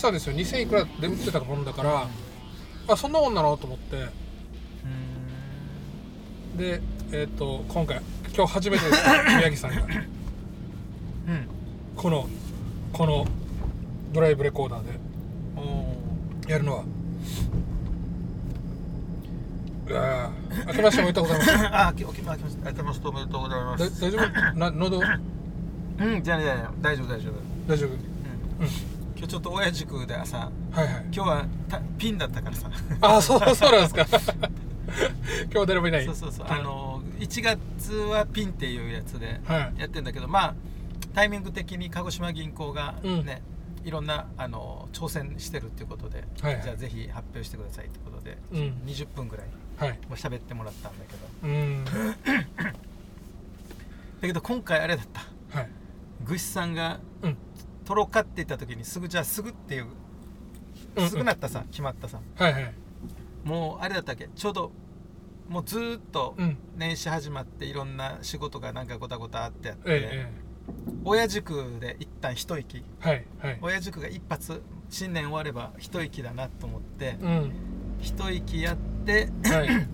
ってたんですよ。2000いくらで売ってたもんだからあそんなもんなの？と思って。でえっ、と今回今日初めてです。宮城さんが。うん。このこのドライブレコーダーで。おやるのは。うわー。明けましておめでとうございます。ー あ、きおきまきました。明けましておめでとうございまだす。大丈夫？な喉？うん、じゃあね、じゃあね大丈夫大丈夫。大丈夫？うん。今日ちょっと親塾でさ、はいはい。今日はたピンだったからさ。あそうそうなんですか。今日誰もいない。そうそうそう。あの1月はピンっていうやつではい。やってんだけど、まあタイミング的に鹿児島銀行がうん。ね。いろんなあの挑戦してるっていうことで、はいはい。じゃあぜひ発表してくださいってことで、うん。20分ぐらいはい。もう喋ってもらったんだけど。うん。だけど今回あれだった。はい。さんがうん取ろうかって言った時にすぐじゃあすぐっていううんすぐなったさ決まったさ。はいはい。もうあれだったっけ？ちょうどもうずーっとうん。年始始まっていろんな仕事がなんかごたごたあってやって、え親塾で一旦一息。はいはい。親塾が一発新年終われば一息だなと思ってうん。一息やってはい。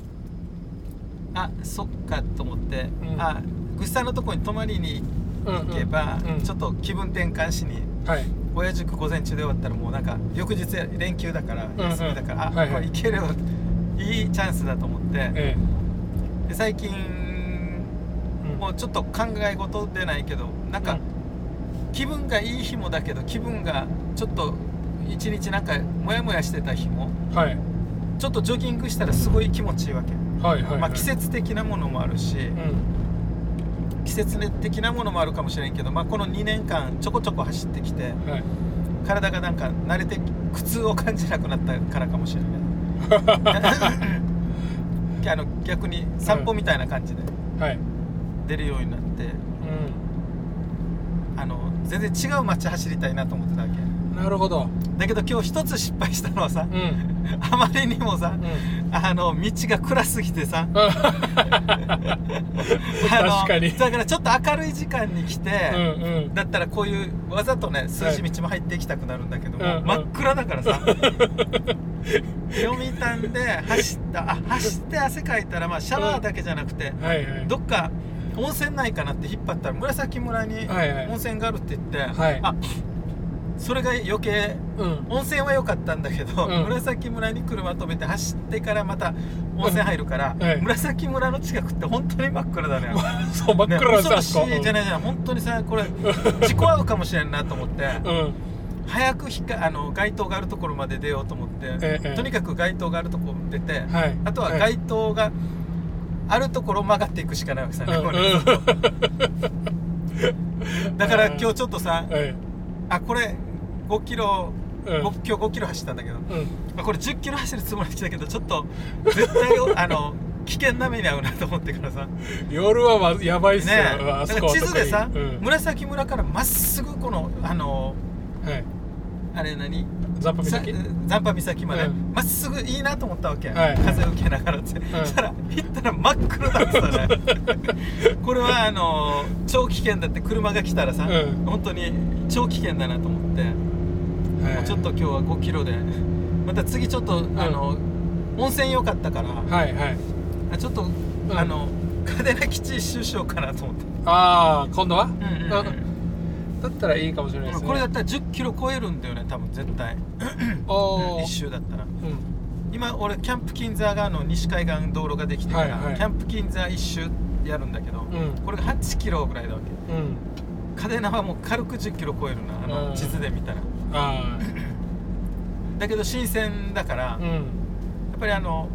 あそっかと思って、うん。あグシさんのとこに泊まりにうん行けば、うん。ちょっと気分転換しにはい。親塾午前中で終わったらもうなんか翌日連休だからん休みだから、あ、はいはい。これ行けるいいチャンスだと思ってえで最近えうん。もうちょっと考え事でないけどなんかうん。気分がいい日もだけど気分がちょっと一日なんかモヤモヤしてた日もはい。ちょっとジョギングしたらすごい気持ちいいわけ、はいはいはい。まあ、季節的なものもあるし、うん。季節的なものもあるかもしれんけど、まあ、この2年間ちょこちょこ走ってきてはい。体がなんか慣れて苦痛を感じなくなったからかもしれない あの逆に散歩みたいな感じではい。出るようになって、うあの全然違う街走りたいなと思ってたわけ。んなるほど。だけど今日一つ失敗したのはさうん。あまりにもさうんあの道が暗すぎてさ。確 あのかに。だからちょっと明るい時間に来て、うんうん。だったらこういうわざとね数字道も入っていきたくなるんだけども、うんうん。真っ暗だからさ。読谷で走ったあ走って汗かいたらまあシャワーだけじゃなくて、はいはい。どっか温泉ないかなって引っ張ったら紫村にはいはい。温泉があるって言って、はい。あそれが余計うん。温泉は良かったんだけど、うん。紫村に車止めて走ってからまた温泉入るから、うん。はい。紫村の近くって本当に真っ暗だね。そう真っね暗なんです恐ろしい。じゃないじゃん本当にさこれ事故合うかもしれんなと思ってうん。早くひかあの街灯があるところまで出ようと思って、ええとにかく街灯があるところ出て、はい。あとははい。街灯があるところを曲がっていくしかないわけさ、うん。だから今日ちょっとさはいあこれ5キロ、うん。ご今日5キロ走ったんだけど、うん。まあ、これ10キロ走るつもりで来たけどちょっと絶対 あの危険な目に遭うなと思ってからさ。夜はまずやばいっすよ、ねあそこだから地図でさ、うん。紫村からまっすぐこのあのはい。あれ何？ザンパさ岬残波岬まで。うん。ま、っすぐいいなと思ったわけ、はい。風受けながらって、ん。そしたら行ったら真っ黒だったね これはあの超危険だって車が来たらさ、うん。本当に超危険だなと思って、はい。もうちょっと今日は5キロで。また次ちょっと、あの温泉良かったから、はいはい。あちょっと、うん。あの嘉手納基地一周しようかなと思って、ああ今度は、うんうんうんあだったらいいかもしれないですね。これだったら1 0キロ超えるんだよね多分絶対、一周だったら。うん。今俺キャンプ金座があの西海岸道路ができてから、はいはい。キャンプ金座一周やるんだけど、うん。これが8キロぐらいだわけ。うん。嘉手納はもう軽く1 0キロ超えるなあうん。の地図で見たら。あ だけど新鮮だから、うん。っぱりあの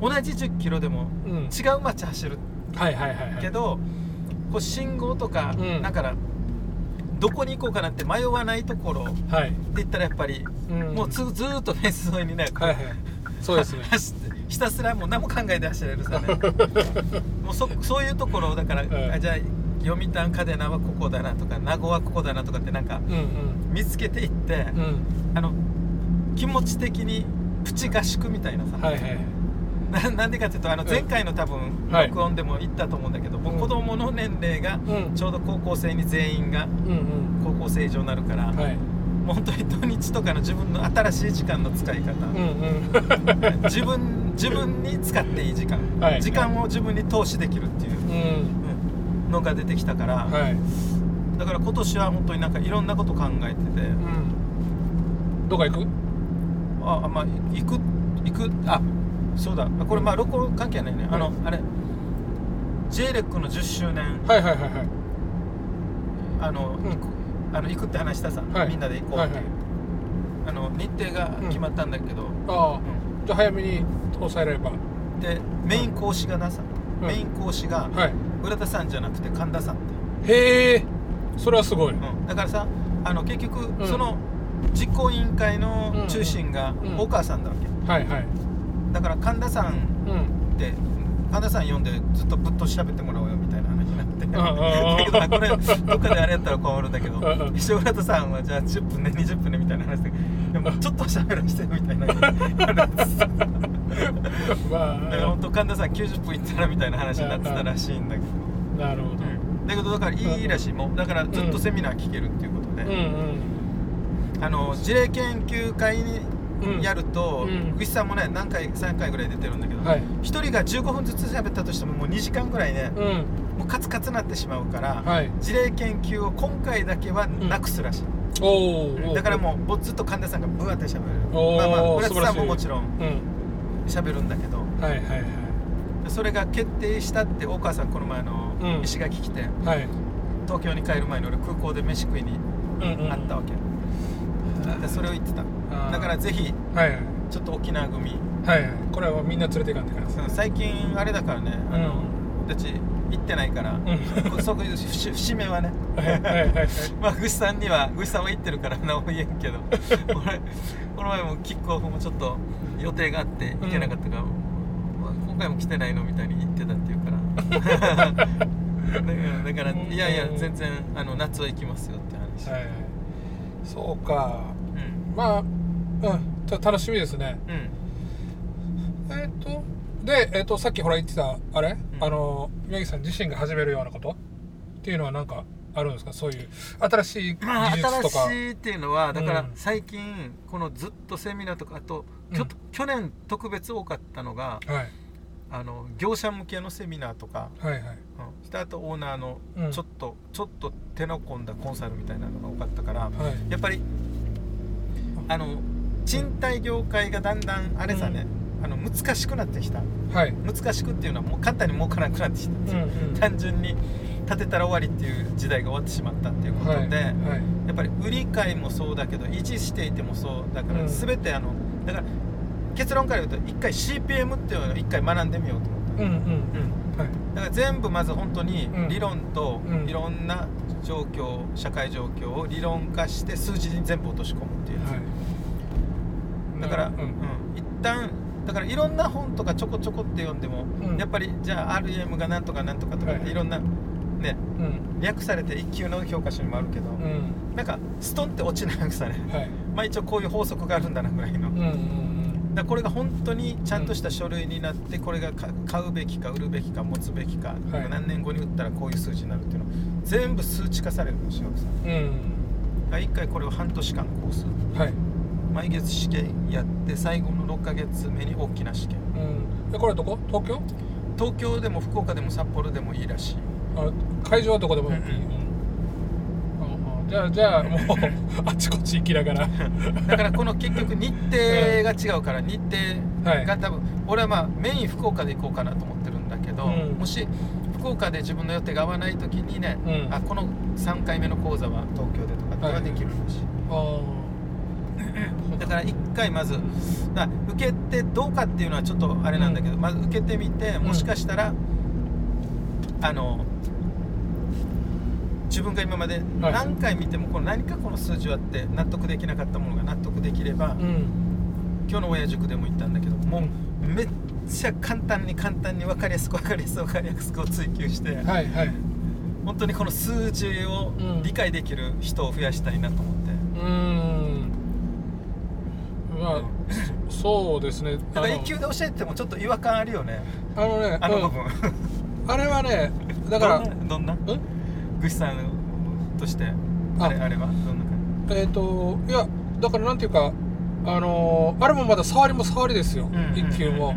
同じ1 0キロでもうん。違う街走るはいはいはいはい。けど、こう信号とか、うん。だからどこに行こうかなって迷わないところってはい、言ったらやっぱり、うん。もうずずーっとフェンス沿いにね、はいはい。そうですね。走ってひたすらもう何も考えて走れるさね。もうそそういうところをだから、うん。あじゃあ読谷嘉手納はここだなとか名護はここだなとかってなんかうんうん。見つけていって、うん。あの気持ち的にプチ合宿みたいなさ、はいはいな なんでかっていうとあのうん。前回の多分はい。録音でも言ったと思うんだけど、もううん。子供の年齢がうん。ちょうど高校生に全員がうん高校生以上になるから、もう本当に土日とかの自分の新しい時間の使い方、うんうん。自分自分に使っていい時間、はい。時間を自分に投資できるっていううん。うんのが出てきたから、はい。だから今年は本当になんかいろんなこと考えてて、うん。どこ行く？ああまあ行く行くあそうだ。これまあ録音関係ないね、あのあれ。J レックの10周年。はいはいはいはい。あの、ん。行くあの行くって話したさ、はい。みんなで行こうって、はいはい。あの日程が決まったんだけど、ああ。うじゃあ早めに抑えられれば。んでメイン講師がなさ、うん。メイン講師がはい。浦田さんじゃなくて神田さんって、へえ。それはすごい。うん。だからさあの結局、うん。その実行委員会の中心がうん。大川さんだわけ、はいはいだから神田さんうん。って神田さん呼んでずっとぶっと喋ってもらおうよみたいな話になって。うん。うんうんだけどあこれどっかであれやったら困るんだけどうん。うん石浦田さんはじゃあ10分ね20分ねみたいな話ででもちょっと喋らせてよみたいな。だまから本あ当神田さん90分いったらみたいな話になってたらしいんだけど。なるほど。だけどだからいいらしい。もうだからずっとセミナー聞けるっていうことで、うんうん。あの事例研究会にうんやると、うさんもね何回3回ぐらい出てるんだけど、はい。一人が15分ずつ喋ったとしてももう2時間ぐらいね、うん。もうカツカツなってしまうから、はい。事例研究を今回だけはなくすらしい、だからもうぼずっと神田さんがブワって喋る。おーまあまあ浦田さんももちろんうん。喋るんだけどはいはいはい。それが決定したって大川さんこの前のうん。石垣来て、はい。東京に帰る前に俺空港で飯食いにうんうん。会ったわけ、でそれを言ってただからぜひはいはい。ちょっと沖縄組。はいはい。これはみんな連れていかんといけない最近あれだからねあの、俺たち行ってないから、うん。そういう節節目はね。はいはいはいはい。まあグシさんにはグシさんは行ってるから何も言えんけど。俺この前もキックオフもちょっと予定があって行けなかったから、まあ今回も来てないのみたいに言ってたっていうから。だからだからいやいや全然あの夏は行きますよって話、はいはい。そうか。うん。まあうん。た楽しみですね。うん。えっ、とで、えっとさっきほら言ってたあれ、うん。あの宮城さん自身が始めるようなこと？っていうのは何かあるんですか？そういう新しい技まあ術とか、新しいっていうのはだからうん。最近このずっとセミナーとかあと、うん。去年特別多かったのがはい。あの業者向けのセミナーとか、はいはい。うん、あとオーナーのうん。ちょっと、ちょっと手の込んだコンサルみたいなのが多かったから、はい。やっぱりあの賃貸業界がだんだんあれさね、あの難しくなってきた。はい。難しくっていうのはもう簡単に儲からなくなってきた、う。んうん。単純に建てたら終わりっていう時代が終わってしまったっていうことで、はいはい。やっぱり売り買いもそうだけど維持していてもそうだから、うん。全てあのだから結論から言うと一回 CPM っていうのを一回学んでみようと思った、うんうんうん。はい。だから全部まず本当にうん。理論とうん。いろんな状況社会状況を理論化して数字に全部落とし込むっていうやつ、はいだから、ううん。ん一旦だからいろんな本とかちょこちょこって読んでも、うん。やっぱりじゃあ RM がなんとかなんとかとかっはい。ていろんなねうん。略されて一級の教科書にもあるけど、うん。なんかストンって落ちないさねはい。まあ一応こういう法則があるんだなぐらいの、だかうんうん。らこれが本当にちゃんとした書類になってこれがか買うべきか売るべきか持つべきか、はい。何年後に売ったらこういう数字になるっていうの全部数値化されるのしようん。うん。1回これを半年間コース。はい毎月試験やって最後の6ヶ月目に大きな試験。うん。でこれはどこ？東京？東京でも福岡でも札幌でもいいらしい。あ会場はどこでもいい、うんうんじゃあじゃあもう あちこち行きながら。だからこの結局日程が違うから日程が多分俺はまあメイン福岡で行こうかなと思ってるんだけど、うん。もし福岡で自分の予定が合わない時にね、うん。あこの3回目の講座は東京でとかってはできるらしい、あだから1回まずだ受けてどうかっていうのはちょっとあれなんだけど、まず受けてみてもしかしたら、あの自分が今まではい。何回見てもこの何かこの数字はあって納得できなかったものが納得できれば、あうん。今日の親塾でも言ったんだけどもうめっちゃ簡単に簡単に分かりやすく分かりやすく分かりやすくを追求してはいはい。本当にこの数字をうん理解できる人を増やしたいなと思って、うーんまあそうですね。だからあの1級で教えてもちょっと違和感あるよね。あのねあの部分、うんあれはねだからどんなどんな？うん？グシさんとして。あ。れあれは？どんな感えっ、といやだからなんていうかあのーあれもまだ触りも触りですよ、じ一級も、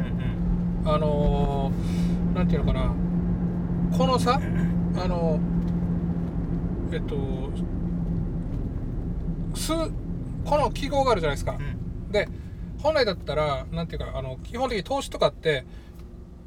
あのーなんていうのかな。このさあのえっと数この記号があるじゃないですか、で本来だったらなんていうかあの基本的に投資とかって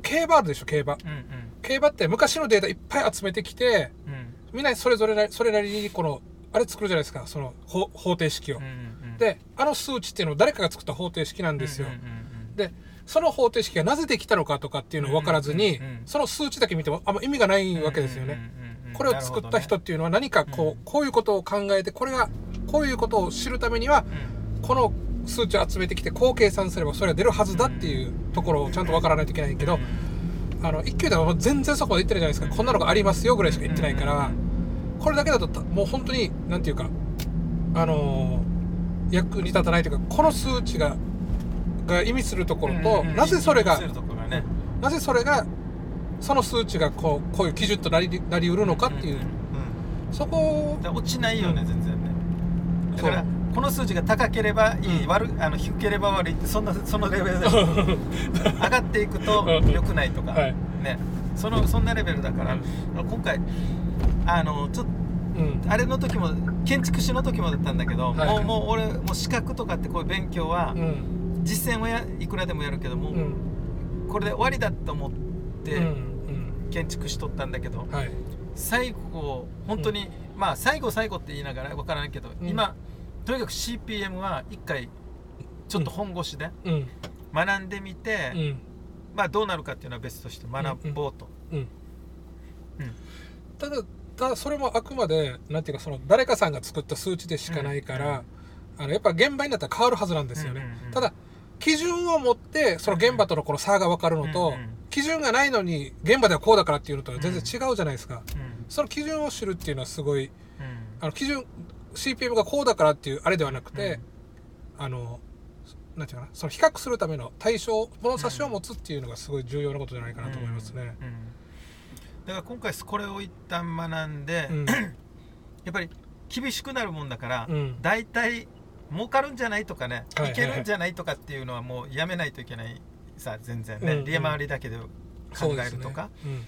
競馬あるでしょ競馬。うんうん。競馬って昔のデータいっぱい集めてきてうん。うんみんなそれぞれなそれなりにこのあれ作るじゃないですかその方方程式を、うんうんであの数値っていうのを誰かが作った方程式なんですよ、うんうんうんでその方程式がなぜできたのかとかっていうのを分からずに、うんうんうんその数値だけ見てもあんま意味がないわけですよね、うんうんうんうんこれを作った人っていうのは何かこう,、うん。こういうことを考えてこれがこういうことを知るためにはこの数値を集めてきてこう計算すればそれが出るはずだっていうところをちゃんと分からないといけないけど、あの1級では全然そこまで言ってないじゃないですか。こんなのがありますよぐらいしか言ってないからこれだけだとたもう本当になんていうかあのー役に立たないというかこの数値がが意味するところと、なぜそれがなぜそれがその数値がこうこういう基準となりなりうるのかっていう、そこ落ちないよね、うん。全然ね。だからこの数字が高ければいい、うん。悪あの低ければ悪いってそんなそのレベルで 上がっていくとうん。良くないとか、はい。ね。そのそんなレベルだから、今回あのちょっとうん。あれの時も建築士の時もだったんだけど、はい。もうもう俺もう資格とかってこういう勉強はうん。実践をやいくらでもやるけども、うん。これで終わりだと思ってうん。建築しとったんだけど、うんはい。最後本当に、まあ最後最後って言いながら分からないけど、うん。今とにかく CPM は一回ちょっと本腰でうん。学んでみて、うん。まあどうなるかっていうのは別として学ぼうと、ただただそれもあくまでなんていうかその誰かさんが作った数値でしかないから、あのやっぱ現場になったら変わるはずなんですよね、ただ基準を持ってその現場とのこの差が分かるのと、基準がないのに現場ではこうだからっていうのとは全然違うじゃないですか、うん。その基準を知るっていうのはすごいうん。あの基準 CPM がこうだからっていうあれではなくて、あのなんていうかなその比較するための対象物差しを持つっていうのがすごい重要なことじゃないかなと思いますね。うんうんだから今回これを一旦学んで、うん。やっぱり厳しくなるもんだから、うん。大体儲かるんじゃないとかね、はいはいい。けるんじゃないとかっていうのはもうやめないといけないさ全然ね、うんうん。利回りだけで考えるとか。うん。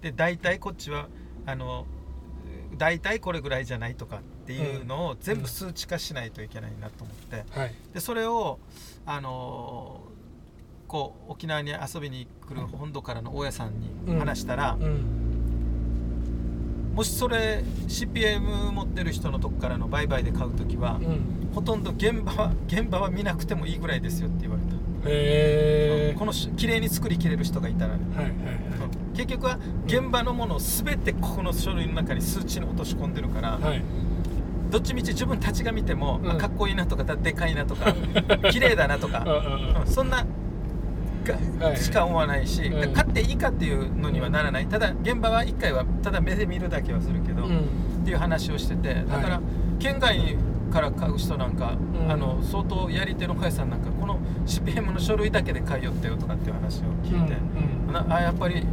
で,、大体こっちはあの大体これぐらいじゃないとか。っていうのを全部数値化しないといけないなと思って、はい。でそれをあのこう沖縄に遊びに来る本土からの大家さんに話したら、うん。もしそれ CPM 持ってる人のとこからの売買で買う時は、うん。ほとんど現場は現場は見なくてもいいぐらいですよって言われた、このし綺麗に作りきれる人がいたらね、はいはいはい。結局は現場のものを全てここの書類の中に数値に落とし込んでるから、はいどっちみち自分たちが見ても、うん。あかっこいいなとかでかいなとか 綺麗だなとか、うんうんうん。そんなしか思わないし、うん。買っていいかっていうのにはならない。ただ現場は1回はただ目で見るだけはするけど、うん。っていう話をしててだから、はい県外から買う人なんか、うん。あの相当やり手の会社さんなんかこの CPM の書類だけで買いよってよとかっていう話を聞いて、うんなあやっぱり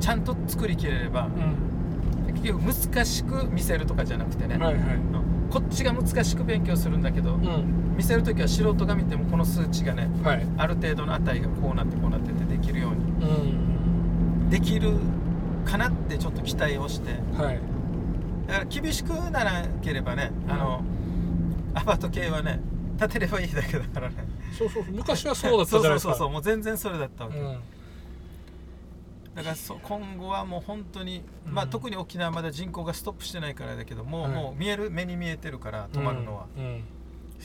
ちゃんと作りきれれば、うん。結局難しく見せるとかじゃなくてね、はいはい。うんこっちが難しく勉強するんだけど、うん。見せる時は素人が見てもこの数値がねはい。ある程度の値がこうなってこうなっててできるように。うん。できるかなってちょっと期待をして。はい。だから厳しくならなければね、あのアパート系はね建てればいいだけだからね。そうそうそう。昔はそうだったじゃないですか。そうそうそうそう。もう全然それだったわけ、うんだからそ今後はもう本当に、うん。まあ特に沖縄まだ人口がストップしてないからだけども、はい。もう見える目に見えてるから止まるのは、うん。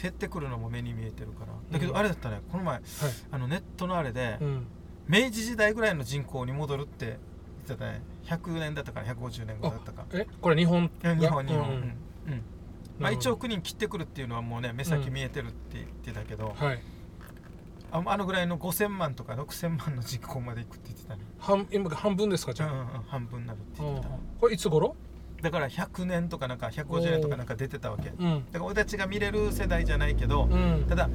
減ってくるのも目に見えてるから。だけうん。どあれだったねこの前はい。あのネットのあれで、うん。明治時代ぐらいの人口に戻るって言ってたね。100年だったかな150年後だったか。え？これ日本？日本日本、うん。まあ、なるほど。1億人切ってくるっていうのはもうね目先見えてるって言ってたけど、はいああのぐらいの5000万とか6000万の人口までいくって言ってたね、半今半分ですかじゃうんうんうん半分になるってあ、うん言ってた、これいつ頃？だから100年とかなんか150年とかなんか出てたわけ。だかうんら俺たちが見れる世代じゃないけど、うん。ただ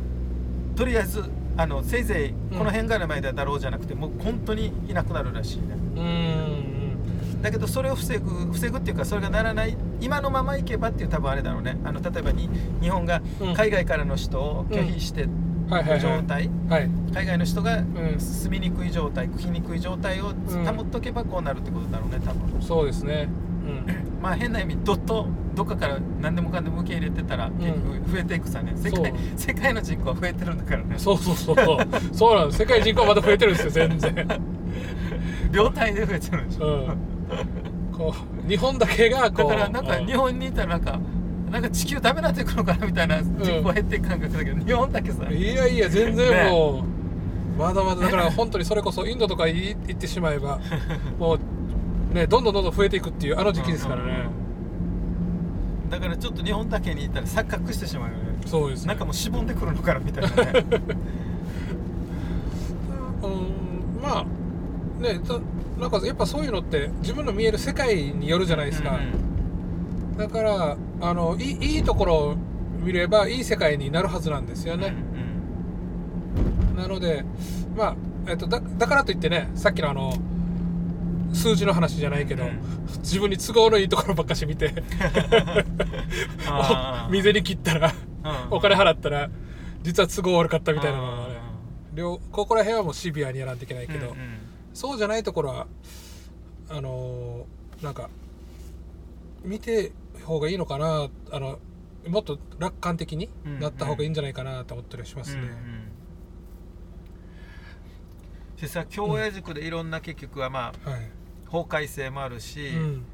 とりあえずあのせいぜいうん。この辺から前だろうじゃなくて、もう本当にいなくなるらしいね。うんだけどそれを防ぐ防ぐっていうかそれがならない今のままいけばっていう多分あれだろうね。あの例えばに日本がうん。海外からの人を拒否してはいはいはいる状態、はい海外の人がん。住みにくい状態来にくい状態を保っとけばこうなるってことだろうね多分。そうですね。うん。まあ変な意味どっとどっかから何でもかんでも受け入れてたら結局増えていくさね、世界そう。世界の人口は増えてるんだからね。そうそうそうそう。なんです。世界人口はまだ増えてるんですよ全然。秒単位で増えてるんでしょ、うん。こう日本だけがこうだからなんかうん。日本にいたらなんかなんか地球ダメになっていくのかなみたいな人口減っていく感覚だけど、日本だけさ。いやいや全然もう、まだまだだから本当にそれこそインドとかい行ってしまえば もうねどんどんどんどん増えていくっていうあの時期ですからね、だからちょっと日本だけにいたら錯覚してしまうよね。そうですね。なんかもうしぼんでくるのかなみたいなね。うんまあねたなんかやっぱそういうのって自分の見える世界によるじゃないですか、だからあのいいいいところを見ればいい世界になるはずなんですようんうん。ね、なのでまあ、えっと、だだからといってねさっきのあの数字の話じゃないけど、うん。自分に都合のいいところばっかし見て 水に 切ったらうんお金払ったら実は都合悪かったみたいなのがねう両ここら辺はもうシビアにやらんといけないけど、んうんうん。そうじゃないところはあのーなんか見て方がいいのかなあのもっと楽観的になった方がいいんじゃないかなと思ったりしますね。うんうん。でさ京谷塾でいろんな結局はまあはい。法改正もあるし、うん。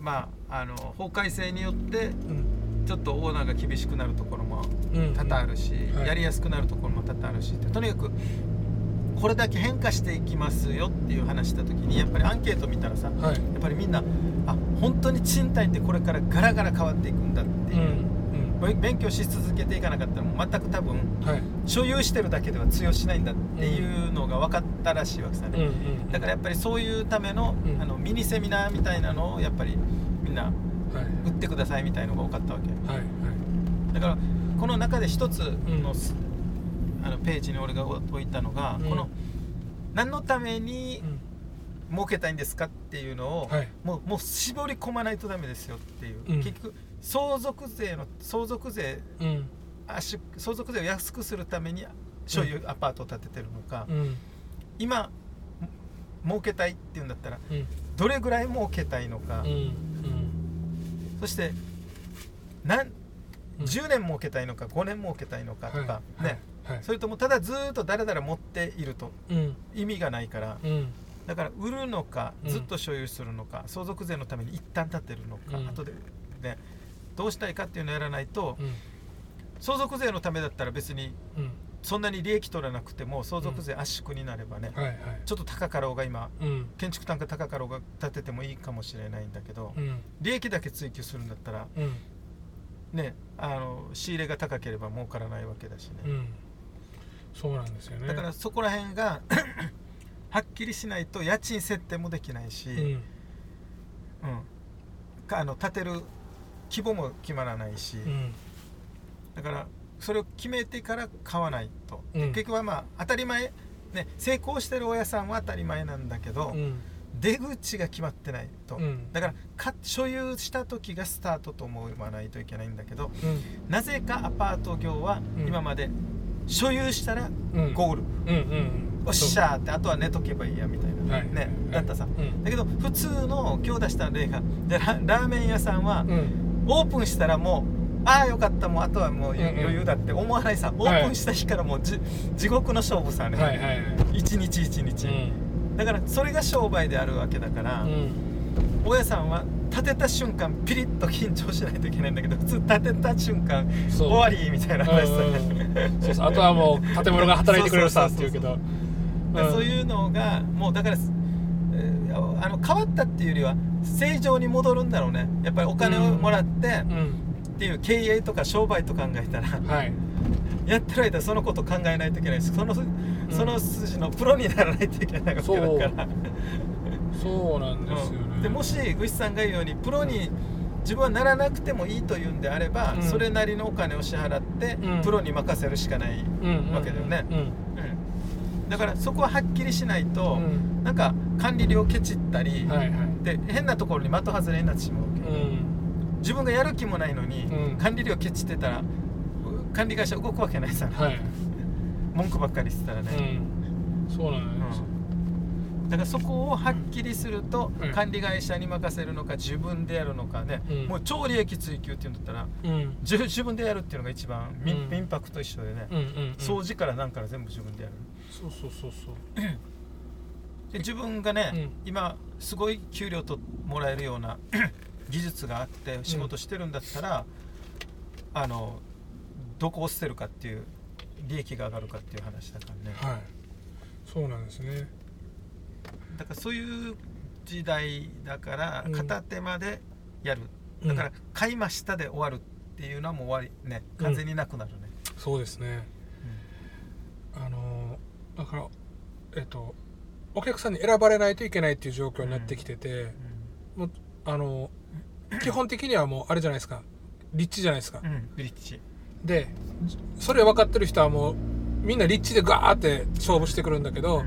まああの法改正によってうん。ちょっとオーナーが厳しくなるところもうん多々あるし、はい。やりやすくなるところも多々あるしとにかくこれだけ変化していきますよっていう話した時にやっぱりアンケート見たらさやはい。っぱりみんなあ本当に賃貸ってこれからガラガラ変わっていくんだってうんいう、うんべ勉強し続けていかなかったらもう全く多分はい。所有してるだけでは通用しないんだっていうのが分かったらしいわけさね、うんうん。だからやっぱりそういうための,、うん。あのミニセミナーみたいなのをやっぱりみんなはい。売ってくださいみたいのが多かったわけ。はいはい。だからこの中で一つの,、んあのページに俺が置いたのが、うん。この何のためにうん。儲けたいんですかっていうのを、はい。もうもう絞り込まないとダメですよっていう、うん。結局相続税の相続税相続税を安くするために所有アパートを建ててるのか、うん。今儲けたいっていうんだったらうん。どれぐらい儲けたいのか、うん。うん。そして何うん。10年儲けたいのか5年儲けたいのかとか、はい。ね、はい。それともただずーっとだらだら持っていると。うん。意味がないから。うん。だから売るのかうん。ずっと所有するのか、相続税のために一旦建てるのか、うん。後でねどうしたいかっていうのをやらないと、うん。相続税のためだったら別にうん。そんなに利益取らなくても相続税圧縮になればね、はいはい。ちょっと高かろうが今うん。建築単価高かろうが建ててもいいかもしれないんだけど、うん。利益だけ追求するんだったらうん。ねあの仕入れが高ければ儲からないわけだしね、うんそうなんですよね。だからそこら辺が はっきりしないと家賃設定もできないし、うん。うん。かあの建てる規模も決まらないし、うん。だからそれを決めてから買わないと、うん。結局はまあ当たり前、ね、成功してる親さんは当たり前なんだけど、うん。出口が決まってないと、うん。だからか所有した時がスタートと思わないといけないんだけどうん。なぜかアパート業はうん。今まで所有したらうん。ゴール、うんうんおっしゃーってあとは寝とけばいいやみたいな、はい。ねだったさ、うん。だけど普通の今日出した例がでララーメン屋さんはうん。オープンしたらもうああよかったもうあとはもううんうん。余裕だって思わないさ、オープンした日からもうじ地獄の勝負さね、はいはいはい。一日一日、だからそれが商売であるわけだから、うん。大家さんは建てた瞬間ピリッと緊張しないといけないんだけど普通建てた瞬間終わりみたいな話さ、うんそうそう。あとはもう建物が働いてくれるさって言うけど。でそういうのがもうだから、えーあの変わったっていうよりは正常に戻るんだろうね。やっぱりお金をもらってうん。っていう経営とか商売と考えたらはい。やってる間そのこと考えないといけないしそのその筋のプロにならないといけないわけだから、そうなんですよね、うん。でもしグシさんが言うようにプロに自分はならなくてもいいというんであれば、うん。それなりのお金を支払って、うん。プロに任せるしかない、うんわけだよね。だからそこははっきりしないと、うん。なんか管理料ケチったり、はいはい。で変なところに的外れになってしまうわけ、うん。自分がやる気もないのに、うん。管理料ケチってたら管理会社動くわけないさ、はい。文句ばっかりしてたらね、うん。そうなんですうんだからそこをはっきりすると、うん。管理会社に任せるのか自分でやるのかね、うん。もう超利益追求っていうんだったらうん。自自分でやるっていうのが一番みうん。民泊と一緒でね、うんうんうん。掃除から何から全部自分でやる。そうそうそうそう。で自分がね、うん。今すごい給料ともらえるような 技術があって仕事してるんだったら、あのどこを捨てるかっていう利益が上がるかっていう話だからね、はい。そうなんですねだからそういう時代だからうん。片手間でやる、うんだから買いましたで終わるっていうのはもう終わりね完全になくなるね、そうですね。あのーだからえっとお客さんに選ばれないといけないっていう状況になってきてて、もうあのー基本的にはもうあれじゃないですか。立地じゃないですか、うん、うん、リッチでそれ分かってる人はもうみんな立地でガーって勝負してくるんだけど、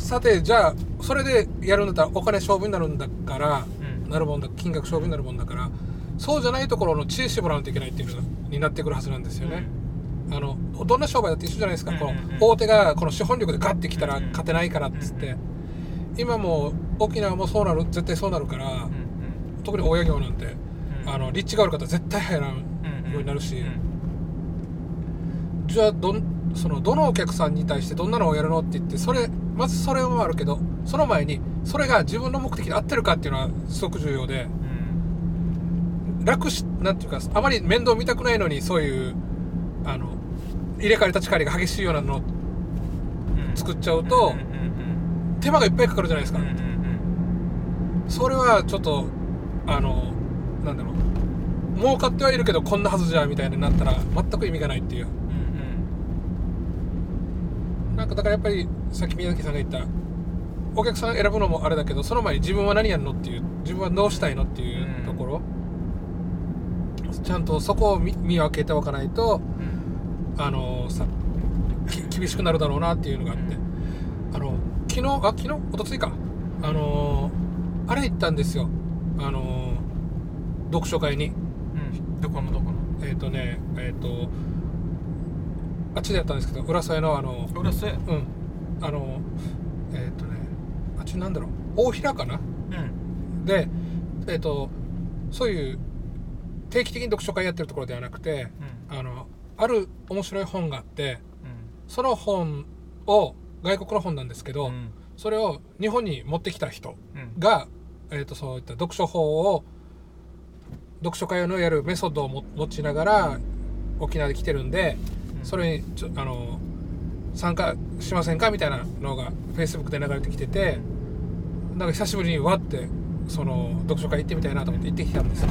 さてじゃあそれでやるんだったらお金勝負になるんだからうん。なるもんだ金額勝負になるもんだからそうじゃないところの知恵してもらわないといけないっていうのになってくるはずなんですよね、あのどんな商売だって一緒じゃないですか、このうんうん。うん大手がこの資本力でガッてきたらうんうん。勝てないからっつって、うん今もう沖縄もそうなる絶対そうなるから、うんうん特に大家業なんて、うん。あの立地がある方絶対入らんうんうんようになるしうん。じゃあどんそのどのお客さんに対してどんなのをやるのって言ってそれまずそれもあるけどその前にそれが自分の目的に合ってるかっていうのはすごく重要でうん。楽しなんていうかあまり面倒見たくないのにそういうあの入れ替わり立ち替わりが激しいようなのをうん。作っちゃうと手間がいっぱいかかるじゃないですか。それはちょっとあのなんだろう。儲かってはいるけどこんなはずじゃみたいになったら全く意味がないっていう。うんなんかだからやっぱりさっき宮崎さんが言ったお客さん選ぶのもあれだけどその前に自分は何やるのっていう自分はどうしたいのっていうところ、ちゃんとそこを見見分けておかないとうん。あのさき厳しくなるだろうなっていうのがあって。あの昨日あ昨日？一昨日か。あのあれ行ったんですよ。あの読書会に。うん。どこのどこの？えっ、とねえっ、とあっちでやったんですけど浦添のあの浦添？うん。あのえっ、とねあっちなんだろう。大平かな？うん。でえっ、とそういう定期的に読書会やってるところではなくてうん。あのある面白い本があってうその本を外国の本なんですけど、ん。それを日本に持ってきた人うん。が、えー、とそういった読書法を読書会のやるメソッドをも持ちながら沖縄で来てるんでうんそれにちょあの参加しませんかみたいなのが Facebook で流れてきててなんか久しぶりにわってその読書会行ってみたいなと思って行ってきたんですよ。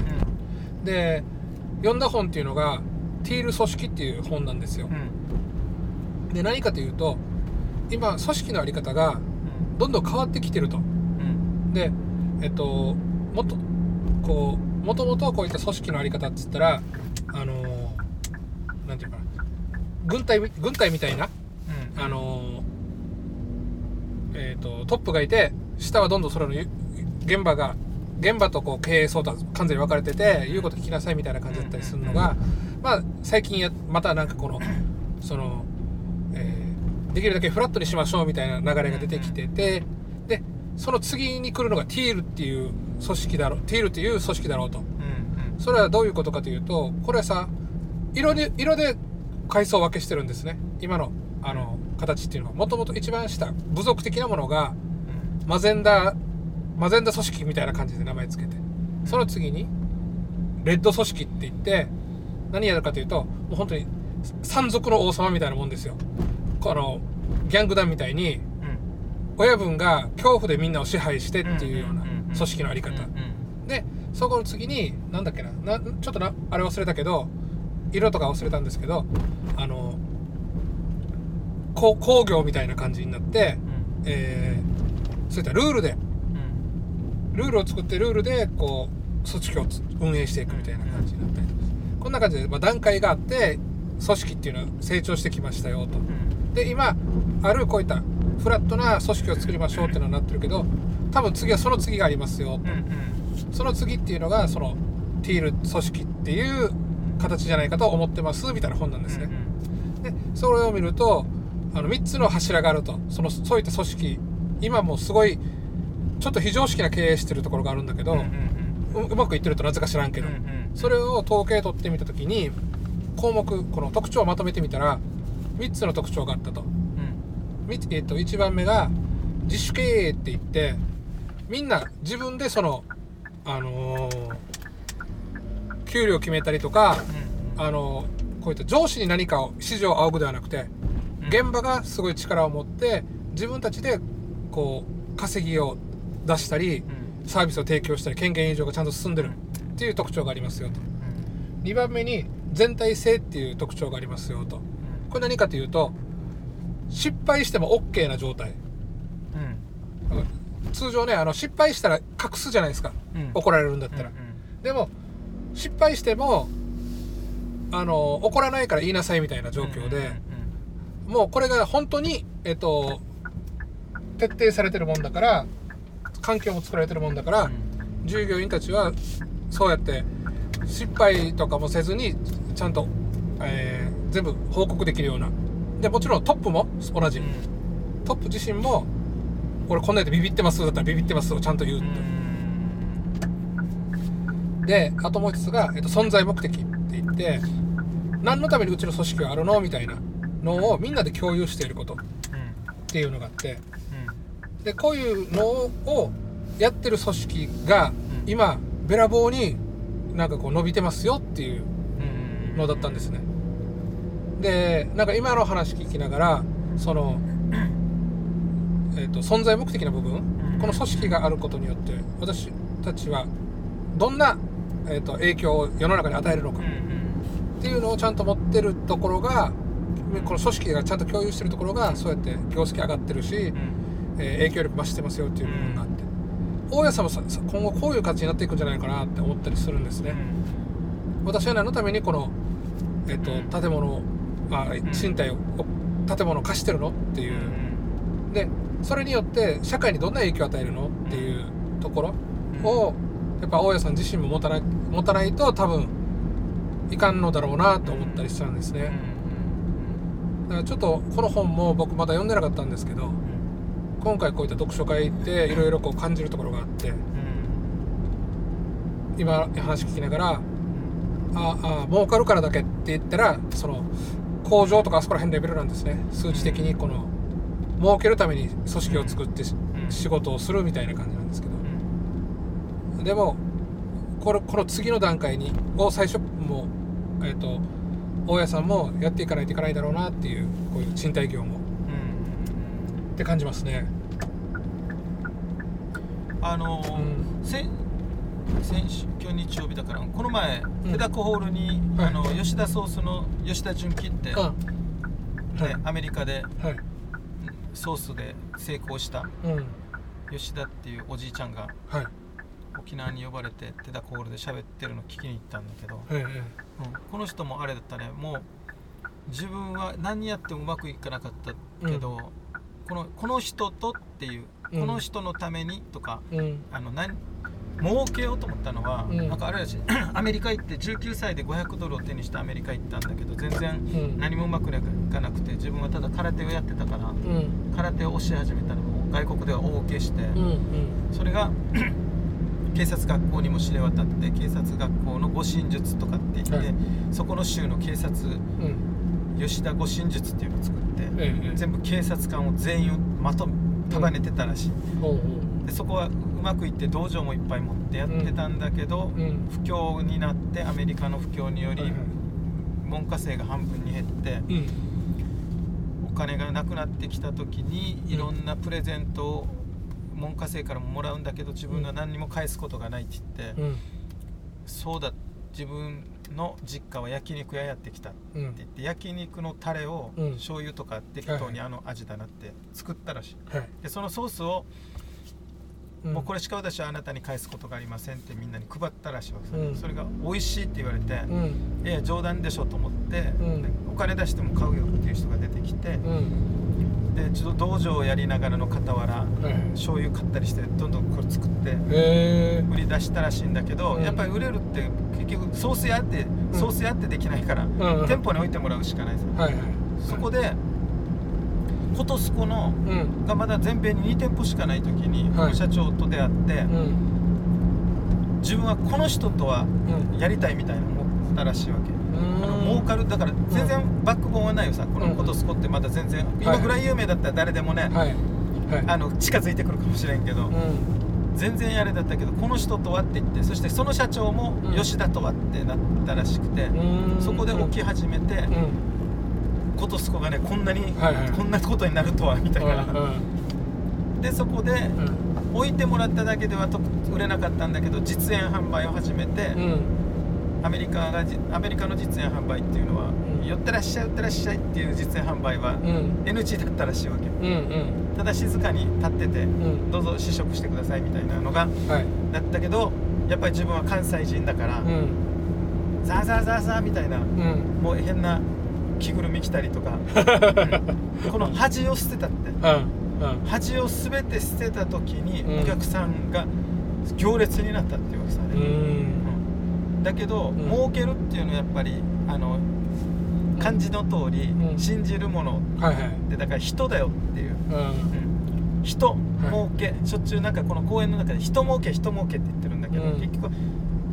で読んだ本っていうのが「ティール組織」っていう本なんですよ。うん。うんで何かというと今組織のあり方がどんどん変わってきてると。うん。でえっともっとこうもともとこういった組織のあり方っつったらあのなんていうかな軍隊み軍隊みたいなうん。あのえっとトップがいて下はどんどんそれのゆ現場が現場とこう経営相談完全に分かれてて言うこと聞きなさいみたいな感じだったりするのがまあ最近やまたなんかこのその、えーできるだけフラットにしましょうみたいな流れが出てきててでその次に来るのがティールっていう組織だろうティールっていう組織だろうと。それはどういうことかというとこれはさ色で色で階層分けしてるんですね。今のあの形っていうのは。もともと一番下部族的なものがマゼンダマゼンダ組織みたいな感じで名前つけて。その次にレッド組織って言って何やるかというともう本当に山賊の王様みたいなもんですよ。このギャング団みたいにうん親分が恐怖でみんなを支配してっていうような組織のあり方。うん。でそこの次になんだっけななちょっとなあれ忘れたけど色とか忘れたんですけどあのこう工業みたいな感じになって、うん。えーそういったルールでうん。ルールを作ってルールでこう組織をつ運営していくみたいな感じになったりとかこんな感じで、まあ、段階があって組織っていうのは成長してきましたよと。うん。で今あるこういったフラットな組織を作りましょうっていうのになってるけど多分次はその次がありますようんうん。その次っていうのがそのティール組織っていう形じゃないかと思ってますみたいな本なんですね、でそれを見るとあの3つの柱があると。そのそういった組織。今もすごいちょっと非常識な経営してるところがあるんだけど、うまくいってるとなぜか知らんけど、それを統計取ってみた時に項目この特徴をまとめてみたら3つの特徴があったと,、えっと1番目が自主経営って言ってみんな自分でそのあのー給料決めたりとかうん。あのこういった上司に何かを指示を仰ぐではなくてうん。現場がすごい力を持って自分たちでこう稼ぎを出したりうん。サービスを提供したり権限移譲がちゃんと進んでるっていう特徴がありますよと。2番目に全体性っていう特徴がありますよと。これ何かというと失敗しても OK な状態。うん。通常ねあの失敗したら隠すじゃないですか。うん。怒られるんだったら。うん。でも失敗してもあの怒らないから言いなさいみたいな状況で、もうこれが本当にえっと徹底されてるもんだから環境も作られてるもんだから、うん。従業員たちはそうやって失敗とかもせずにちゃんと、えー全部報告できるような。でもちろんトップも同じ、トップ自身も俺こんなんでビビってますだったらビビってますをちゃんと言ううって、んであともう一つが、えっと、存在目的って言って何のためにうちの組織があるのみたいなのをみんなで共有していることっていうのがあってでこういうのをやってる組織がうん。今べらぼうになんかこう伸びてますよっていううんのだったんですね。でなんか今の話聞きながらその、えー、と存在目的な部分うん。この組織があることによって私たちはどんな、えー、と影響を世の中に与えるのか。うんうんっていうのをちゃんと持ってるところがこの組織がちゃんと共有してるところがそうやって業績上がってるし、うん。えー影響力増してますよっていう部分があって。大家さんも今後こういう形になっていくんじゃないかなって思ったりするんですね。私は何のためにこの、えっとうん。建物をあ賃貸を建物を貸してるのっていう、でそれによって社会にどんな影響を与えるのっていうところをやっぱ大家さん自身も持たない持たないと多分いかんのだろうなと思ったりしたんですね。だからちょっとこの本も僕まだ読んでなかったんですけど今回こういった読書会行っていろいろこう感じるところがあって今話聞きながらああ儲かるからだけって言ったらその工場とかあそこら辺レベルなんですね。数値的にこの儲けるために組織を作って仕事をするみたいな感じなんですけどでもこのこの次の段階にを最初もうえっ、と大家さんもやっていかないといけないだろうなっていうこういう賃貸業もって感じますね。あのうん。先先週今日日曜日だからこの前うん。手だこホールにはい。あの吉田ソースの吉田純喜ってあはい。ねアメリカではい。ソースで成功したうん。吉田っていうおじいちゃんがはい沖縄に呼ばれて手だこホールで喋ってるの聞きに行ったんだけど、うんこの人もあれだったねもう自分は何やってもうまくいかなかったけど、このこの人とっていううん。この人のためにとか、えうん。あの何儲けようと思ったのは、うん。なんかあれだし アメリカ行って19歳で500ドルを手にしてアメリカ行ったんだけど全然うん。何もうまくいかなくて自分はただ空手をやってたからうん。空手を教え始めたらもう外国では大受けして、うんうん。それが警察学校にも知れ渡って警察学校の護身術とかって言って、はい。そこの州の警察うん。吉田護身術っていうのを作って、ええええ。全部警察官を全員をまとめ束ねてたらしい、ほうほでそこはうまくいって道場もいっぱい持ってやってたんだけど、ううん。不況になってアメリカの不況により、はいはい。門下生が半分に減ってうん。お金がなくなってきた時にうん。いろんなプレゼントを門下生からももらうんだけど自分が何にも返すことがないって言って、うん。そうだ自分の実家は焼肉屋やってきたってうん言って焼肉のタレをうん。醤油とか適当にあの味だなって作ったらしい。はい。でそのソースをうん。もうこれしか私はあなたに返すことがありませんってみんなに配ったらしいわけさ、うん。それが美味しいって言われて、うん。いや冗談でしょと思って、ん。でお金出しても買うよっていう人が出てきて、うん。でちょっと道場をやりながらの傍らはい。はい醤油買ったりしてどんどんこれ作って売り出したらしいんだけど、うん。やっぱり売れるって結局ソース屋ってん。ソース屋ってできないから、うん。店舗に置いてもらうしかないですよ、はいはい。そこでコトスコのうん。がまだ全米に2店舗しかない時に、はい。社長と出会って、うん。自分はこの人とはうん。やりたいみたいな思ったらしいわけ、ん。あの儲かるだから全然バックボーンはないよさこのコトスコってまだ全然、今ぐらい有名だったら誰でもね、はい。はい。あの近づいてくるかもしれんけど、うん。全然あれだったけどこの人とはって言ってそしてその社長もうん。吉田とはってなったらしくて、うん。そこで起き始めて、うんコトスコがねこんなに、はいはい。こんなことになるとはみたいな、うんでそこでうん。置いてもらっただけではと売れなかったんだけど実演販売を始めて、うん。アメリカがじアメリカの実演販売っていうのは、ん。寄ってらっしゃい寄ってらっしゃいっていう実演販売は、うん。NG だったらしいわけうんうん。ただ静かに立ってて、うん。どうぞ試食してくださいみたいなのがはい。だったけどやっぱり自分は関西人だから、うん。ザーザーザーザーみたいなうん。もう変な着ぐるみ着たりとか、う んこの恥を捨てたって。うんうん。恥を全て捨てた時にうん。お客さんが行列になったっていうわけさね、うん。うん。だけど、ん。儲けるっていうのはやっぱりあの漢字の通り、うん。信じるもの。はいはい。でだから人だよっていう、人儲け、しょっちゅうなんかこの公演の中で人儲け人儲けって言ってるんだけど、うん。結局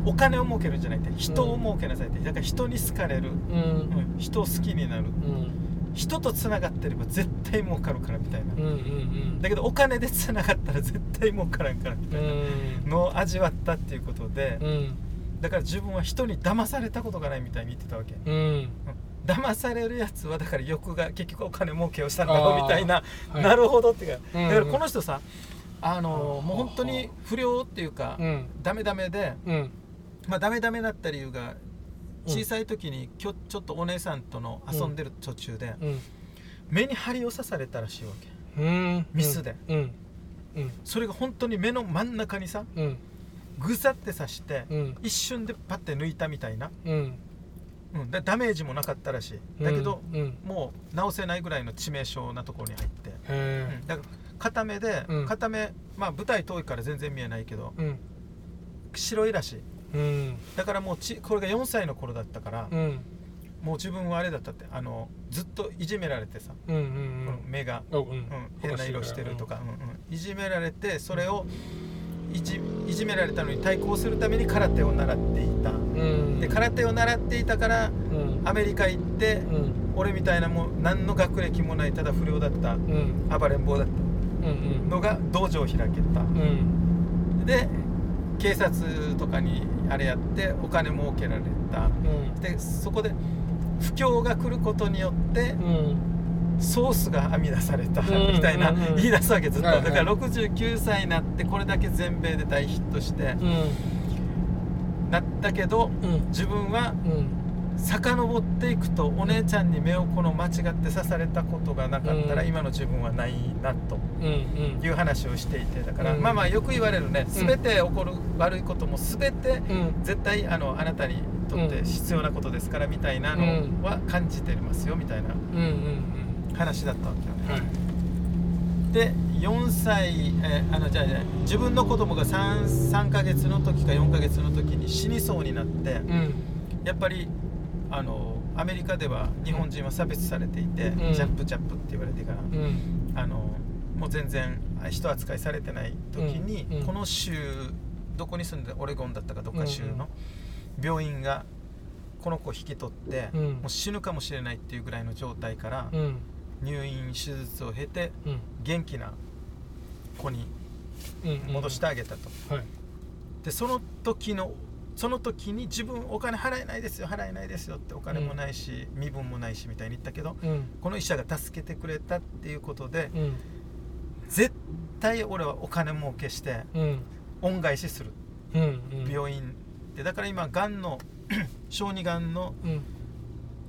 お金を儲けるんじゃなくて人を儲けなさいって。だから人に好かれる、うん。うん。人を好きになる。うん。人とつながってれば絶対儲かるからみたいな、うんうんだけどお金でつながったら絶対儲からんからみたいな。うん。のを味わったっていうことで、うん。だから自分は人に騙されたことがないみたいに言ってたわけ、うん。うん。騙されるやつはだから欲が結局お金儲けをしたんだろうみたいな、はい。なるほどっていうか、うん。うんだからこの人さあのもう本当に不良っていうか、うん。ダメダメで、うんまあ、ダメダメだった理由が小さい時にきょちょっとお姉さんとの遊んでる途中で、うん。目に針を刺されたらしいわけ。うん。ミスで。うん。うん。それが本当に目の真ん中にさうん。ぐさって刺して、うん。一瞬でパッて抜いたみたいな、うん。うん、だダメージもなかったらしい。だけど、もう治せないぐらいの致命傷なところに入って、へうん。だから片目で、うん。片目まあ舞台遠いから全然見えないけどえうん。白いらしいうん。だからもうちこれが4歳の頃だったから、うん。もう自分はあれだったってあのずっといじめられてさ、うんうんこの目が、うん。うんうん、変な色してるとか、うん。うん、いじめられてそれをいじいじめられたのに対抗するために空手を習っていた。うん。で空手を習っていたからうん。アメリカ行って、うん。俺みたいなもう何の学歴もないただ不良だったうん。暴れん坊だっうんたのが道場を開けた。うん。で警察とかにあれやってお金儲けられた。うん。でそこで不況が来ることによってうん。ソースが編み出された うんみたいな 言い出すわけずっと。だから69歳になってこれだけ全米で大ヒットしてなったけどうん。自分はうん遡っていくとお姉ちゃんに目をこの間違って刺されたことがなかったらうん。今の自分はないなという話をしていてだからうん。まあまあよく言われるねうん。全て起こる悪いことも全てうん。絶対あのあなたにとって必要なことですからみたいなのは感じてますよみたいな話だったわけよねで4歳、えーあのじゃあじゃあ自分の子供が 3, 3ヶ月の時か4ヶ月の時に死にそうになってうん。やっぱりあのアメリカでは日本人は差別されていて、うん。ジャップジャップって言われてから、うん。あのもう全然人扱いされてない時に、うん。うん。この州どこに住んでオレゴンだったかどっか州の病院がこの子を引き取って、うん。もう死ぬかもしれないっていうぐらいの状態からうん。入院手術を経てうん。元気な子にうん。戻してあげたと、はい。でその時のその時に自分お金払えないですよ払えないですよってお金もないし、身分もないしみたいに言ったけどうん。この医者が助けてくれたっていうことでうん。絶対俺はお金儲けしてうん。恩返しする。うんうん。病院でだから今がんの 小児がんのうん。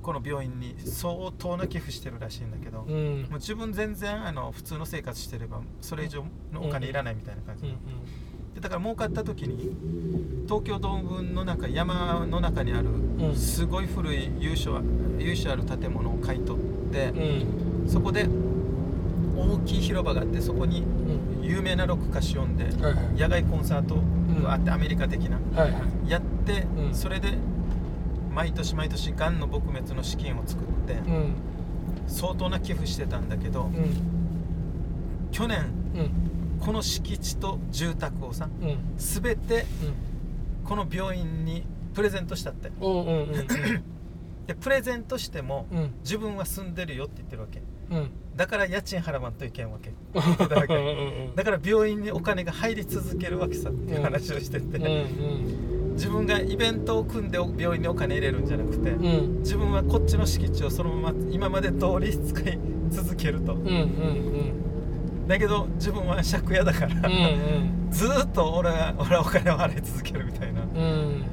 この病院に相当な寄付してるらしいんだけど、うん。もう自分全然あの普通の生活してればそれ以上のお金いらないみたいな感じで,、うんでだから儲かった時に東京ドームの中山の中にあるん。すごい古い由緒由緒ある建物を買い取ってうん。う、んそこで大きい広場があってそこにうん。有名なロック歌手呼んではいはい。野外コンサートがあって、アメリカ的なはいはい。やって、うん。それで毎年毎年がんの撲滅の資金を作って、うん。相当な寄付してたんだけど、うん。去年うんこの敷地と住宅をさうん。全てこの病院にプレゼントしたって。うんうんうんうん。でプレゼントしても、うん。自分は住んでるよって言ってるわけ。うん。だから家賃払わんといけんわけ。だから病院にお金が入り続けるわけさっていう話をしてて、うんうん。自分がイベントを組んで病院にお金入れるんじゃなくて、うん。自分はこっちの敷地をそのまま今まで通り使い続けると。うんうんだけど自分は借家だから、うんうん。ずーっと俺は俺はお金を払い続けるみたいな、うん。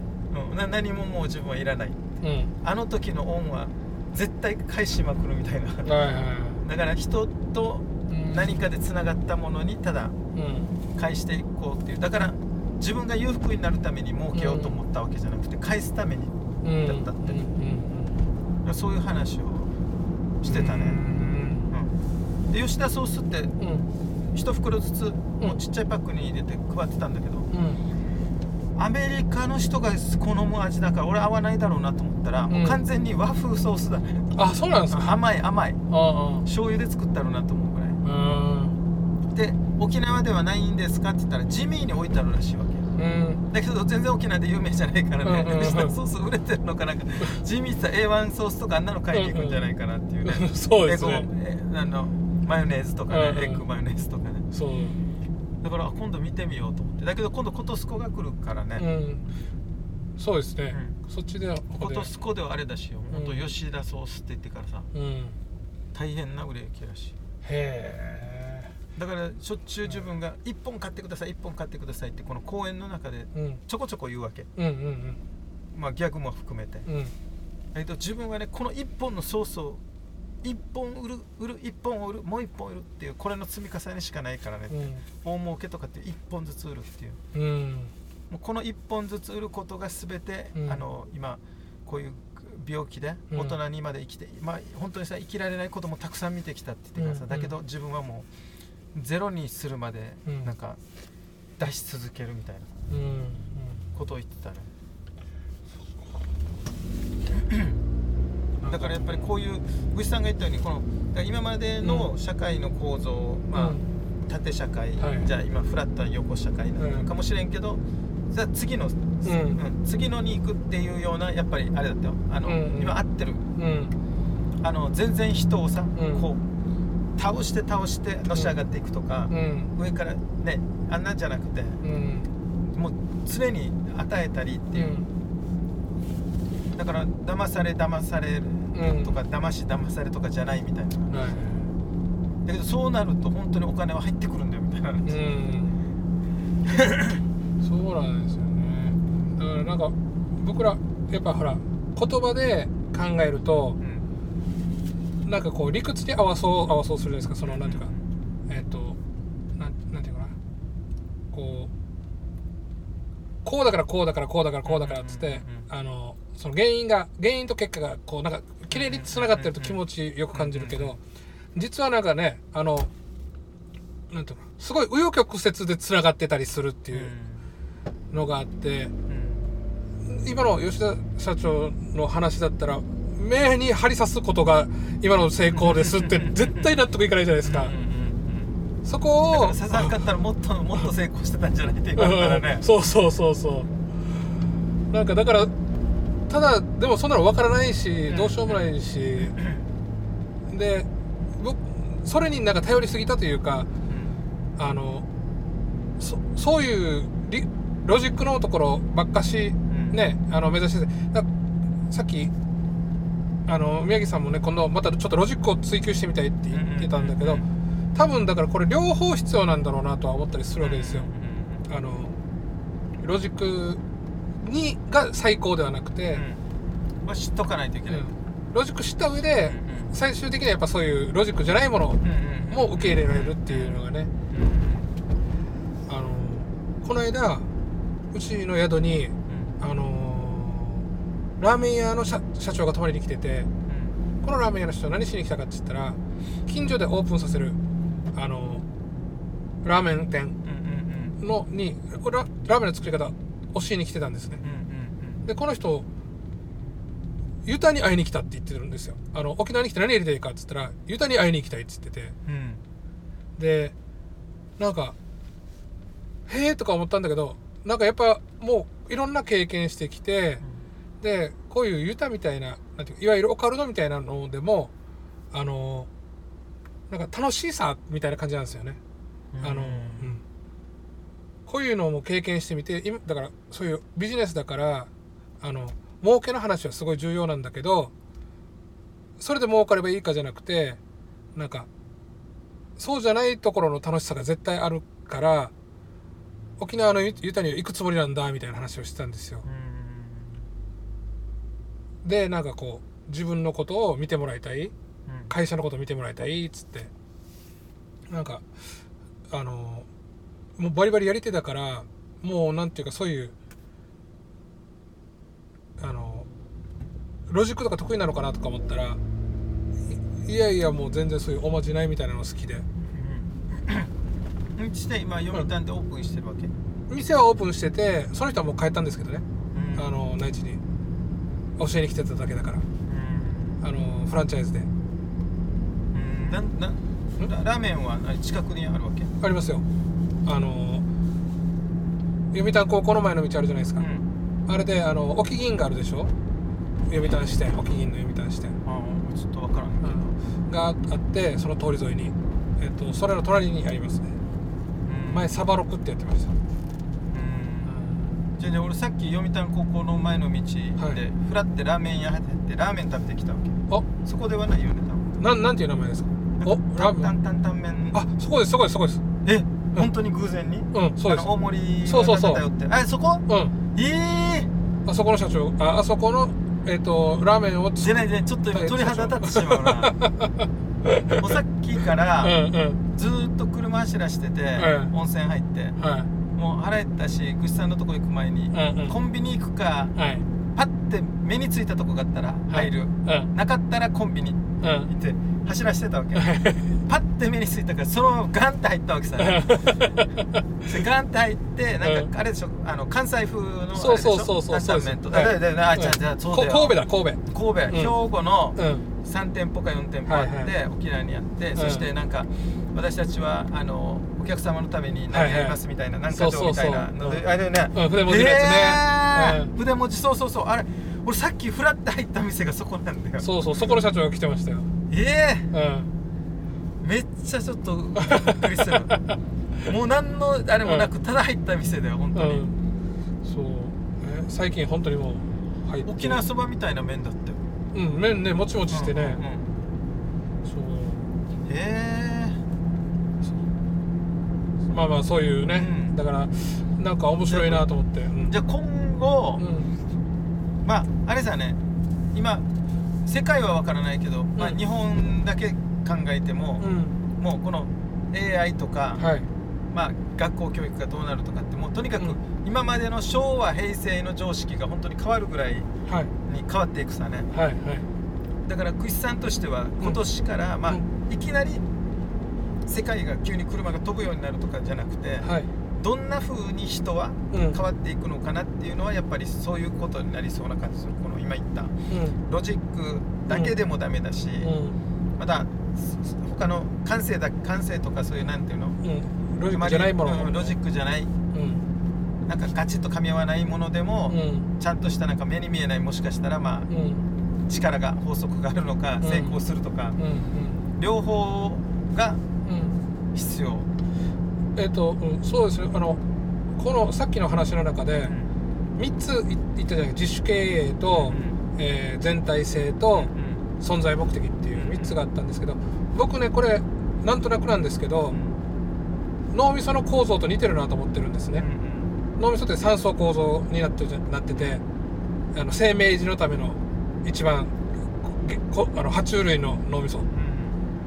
うん、な何ももう自分はいらない。うん。あの時の恩は絶対返しまくるみたいな。はいはいだから人とうん。何かでつながったものにただうん。返していこうっていう。だから自分が裕福になるために儲けようと思ったわけじゃなくて返すためにうんだったってうんそういう話をしてたうんね、うんで吉田ソースってうん。一袋ずつもうちっちゃいパックに入れて配ってたんだけどうん。アメリカの人が好む味だから俺合わないだろうなと思ったら、もう完全に和風ソースだね。あそうなんですか？甘い甘い。あ醤油で作ったろうなと思うぐらい。で沖縄ではないんですかって言ったらジミーに置いてあるらしいわけ。うん。だけど全然沖縄で有名じゃないからね、うんうんうんソース売れてるのかなんかジミーってさ A1 ソースとかあんなの買いに行くんじゃないかなっていうね、そうですね。あのマヨネーズとかね、うんうん。エッグマヨネーズとかね。そう。だからあ今度見てみようと思って。だけど今度コトスコが来るからね、うん。そうですね。うそっちではこコこで。トスコではあれだしよ、うん。ほんと吉田ソースって言ってからさうん。大変な売れ行きらし。いへだからしょっちゅう自分が1本買ってください1本買ってくださいってこの公園の中でえうん。ちょこちょこ言うわけ。うんうんまあギャグも含めて。うん。うんだけど自分はねこの1本のソースを1本売る売る1本売るもう1本売るっていうこれの積み重ねしかないからね、大儲けとかって1本ずつ売るっていう。うん。うんもうこの1本ずつ売ることが全て、うん。あの今こういう病気でうん。大人にまで生きて、まあ本当にさ生きられないこともたくさん見てきたって言ってからさ、うん。だけど自分はもうゼロにするまでうん。なんか出し続けるみたいな。うん。ことを言ってたね、う んだからやっぱりこういう具志さんが言ったようにこの今までの社会の構造、まあ、縦社会、はい。じゃあ今フラットな横社会なのかもしれんけど、じゃあ次の、うん。次のに行くっていうようなやっぱりあれだったよ。あの、今合ってる。うん。あの全然人をさ、ん。こう倒して倒してのし上がっていくとかう、ん。上からねあんなんじゃなくてうん。もう常に与えたりっていう、だから騙され騙される。うん。とか、騙し騙されとかじゃないみたいな。はい。だけどそうなると本当にお金は入ってくるんだよみたいな。話、うん。そうなんですよね。だからなんか僕らやっぱほら言葉で考えるとうん。なんかこう理屈に合わそう合わそうするじゃないですか。そのなんていうか。えっ、となんなんていうかな。こうこうだからこうだからこうだからこうだからっつってあのその原因が原因と結果がこうなんか綺麗につながってると気持ちよく感じるけど実はなんかねあのなんていうのすごい紆余曲折でつながってたりするっていうのがあってうん。今の吉田社長の話だったら目に針刺すことが今の成功ですって絶対納得いかないじゃないですかそこをサザン買ったらもっともっと成功してたんじゃないって言われたらね。う んそうそうそうそう。なんかだからただでもそんなの分からないしどうしようもないしで僕それになんか頼りすぎたというかあのそそういうリロジックのところばっかしうん。ねあの目指してさっきあの宮城さんもね今度またちょっとロジックを追求してみたいって言ってたんだけどうん多分だからこれ両方必要なんだろうなとは思ったりするわけですよ。あのロジックにが最高ではなくて、うん。まあ知っとかないといけない、うん。ロジック知った上で最終的にはやっぱそういうロジックじゃないものも受け入れられるっていうのがね。あのこの間うちの宿にあのラーメン屋の社社長が泊まりに来ててこのラーメン屋の人何しに来たかって言ったら近所でオープンさせるあのラーメン店うんうんうん。のにこれララーメンの作り方教えに来てたんですね。うんうんでこの人ユタに会いに来たって言ってるんですよ。あの沖縄に来て何やりたいかって言ったらユタに会いに行きたいって言ってて。うん。うんでなんかへえとか思ったんだけどなんかやっぱもういろんな経験してきてでこういうユタみたいななんていうかいわゆるオカルトみたいなのでもあのなんか楽しさみたいな感じなんですよね。あの、うん、こういうのも経験してみて今だからそういうビジネスだからあの儲けの話はすごい重要なんだけどそれで儲かればいいかじゃなくてなんかそうじゃないところの楽しさが絶対あるから沖縄のユユタには行くつもりなんだみたいな話をしてたんですよ。でなんかこう自分のことを見てもらいたい会社のこと見てもらいたいっつって。なんかあのもうバリバリやり手だからもうなんていうかそういうあのロジックとか得意なのかなとか思ったらいいやいやもう全然そういうおまじないみたいなの好きで。うん。して今読谷でオープンしてるわけ。店はオープンしててその人はもう帰ったんですけどね。うん。あの内地に。教えに来てただけだから。うん。あのフランチャイズで。うんなんなんララーメンは何近くにあるわけ？ありますよ。あの読谷高校の前の道あるじゃないですか、うん。あれであの沖銀があるでしょ？読谷支店沖銀の読谷支店。ああちょっとわからんけど。があってその通り沿いに、えっと、それの隣にありますね。うん。前サバロクってやってました。うん。じゃあ俺さっき読谷高校の前の道ではい。フラってラーメン屋入ってラーメン食べてきたわけ。あ。そこではないよねなんなんていう名前ですか？おラーメン担々担々麺あそこですそこですそこです。え本当に偶然に？うんそうです。あの大盛りそうそうそう。が偏って。あそこ？うん。ええあそこの社長ああそこのえっとラーメンをじゃないじゃない。ちょっと今鳥肌立ってしまうな。もうさっきかうんらうん。ずーっと車走らしてて、はい温泉入って。はい。もう腹減ったしぐしさんのとこ行く前に、うんうん。コンビニ行くかはい。パッて目についたとこがあったら入る、うん。なかったらコンビニうん行って走らしてたわけ。パッて目についたからそのままガンって入ったわけさ。でガンって入ってなんうん。かあれでしょ？あの関西風のあれでしょ？そうそうそうそう。そうです。だだだあじゃあじゃあそうだ。よこ神戸だ神戸。兵庫のうん。3店舗か4店舗あって、はい沖縄にあって、ん。そしてなんか私たちはあのお客様のために何やりますみたいな、なんかそうそうそうみたいなのでうんあれね、うん。筆文字のやつね。筆文字そうそうそう。あれ俺さっきフラって入った店がそこなんだよ。そうそうそこの社長が来てましたよ。えうん。えめっちゃちょっとびっくりしてる もう何のあれもなく、ただ入った店だよ本当に、うん。そう。え最近本当にもう入って。沖縄そばみたいな麺だったよ。うん麺ねもちもちしてね、うんうん。そう。え。まあまあそういうね、うん。だからなんか面白いなと思って、うん。えじゃあ今後、うん。まああれさね今世界は分からないけど、まあ、うん日本だけ考えても、うん。もうこの AI とか、はい。まあ、学校教育がどうなるとかってもうとにかくうん。今までの昭和平成の常識が本当に変わるぐらいはい。に変わっていくさね。はいはい。だからクイさんとしては今年から、まあういきなり世界が急に車が飛ぶようになるとかじゃなくて、はいどんな風に人はうん。変わっていくのかなっていうのはやっぱりそういうことになりそうな感じする。この今言ったうん。ロジックだけでもダメだし、うん。またす他の感性だ感性とかそういうなんていうのうん。ロジックじゃないものうんロジックじゃないうん。なんかガチッと噛み合わないものでも、うん。ちゃんとしたなんか目に見えないもしかしたらまあうん。力が法則があるのかうん。成功するとか、うん。両方がうん。必要、えっ、と、うん、そうですね。あのこのさっきの話の中で3つい言ったじゃない？自主経営と、えー全体性と存在目的っていう3つがあったんですけど僕ねこれなんとなくなんですけど脳みその構造と似てるなと思ってるんですね。脳みそって3層構造になってなっててあの生命維持のための一番あの爬虫類の脳みそ。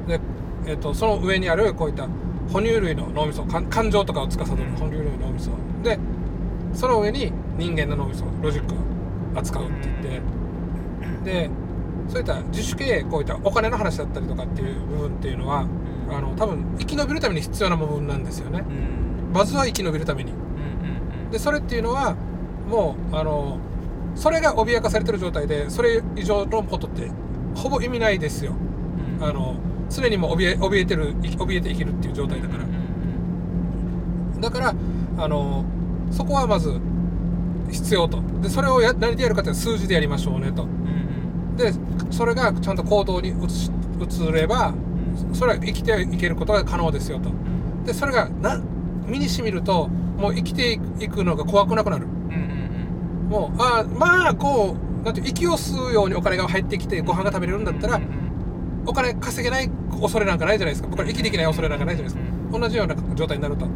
で、えっとその上にあるこういった哺乳類の脳みそか感情とかを司る哺乳類の脳みそ。でその上に人間の脳みそロジックを扱うって言って。でそういった自主経営こういったお金の話だったりとかっていう部分っていうのはあの多分生き延びるために必要な部分なんですよね。まずは生き延びるために。でそれっていうのはもうあのそれが脅かされてる状態でそれ以上のことってほぼ意味ないですよ。あの常にも怯え怯えてる怯えて生きるっていう状態だから。だからあのそこはまず必要と。でそれをや何でやるかって数字でやりましょうねと。でそれがちゃんと行動に移移ればそれは生きていけることが可能ですよと。でそれがな身にしみるともう生きていくのが怖くなくなる。もうあまあこうなんて息を吸うようにお金が入ってきてご飯が食べれるんだったらお金稼げない恐れなんかないじゃないですか。僕ら生きていけない恐れなんかないじゃないですか。同じような状態になると。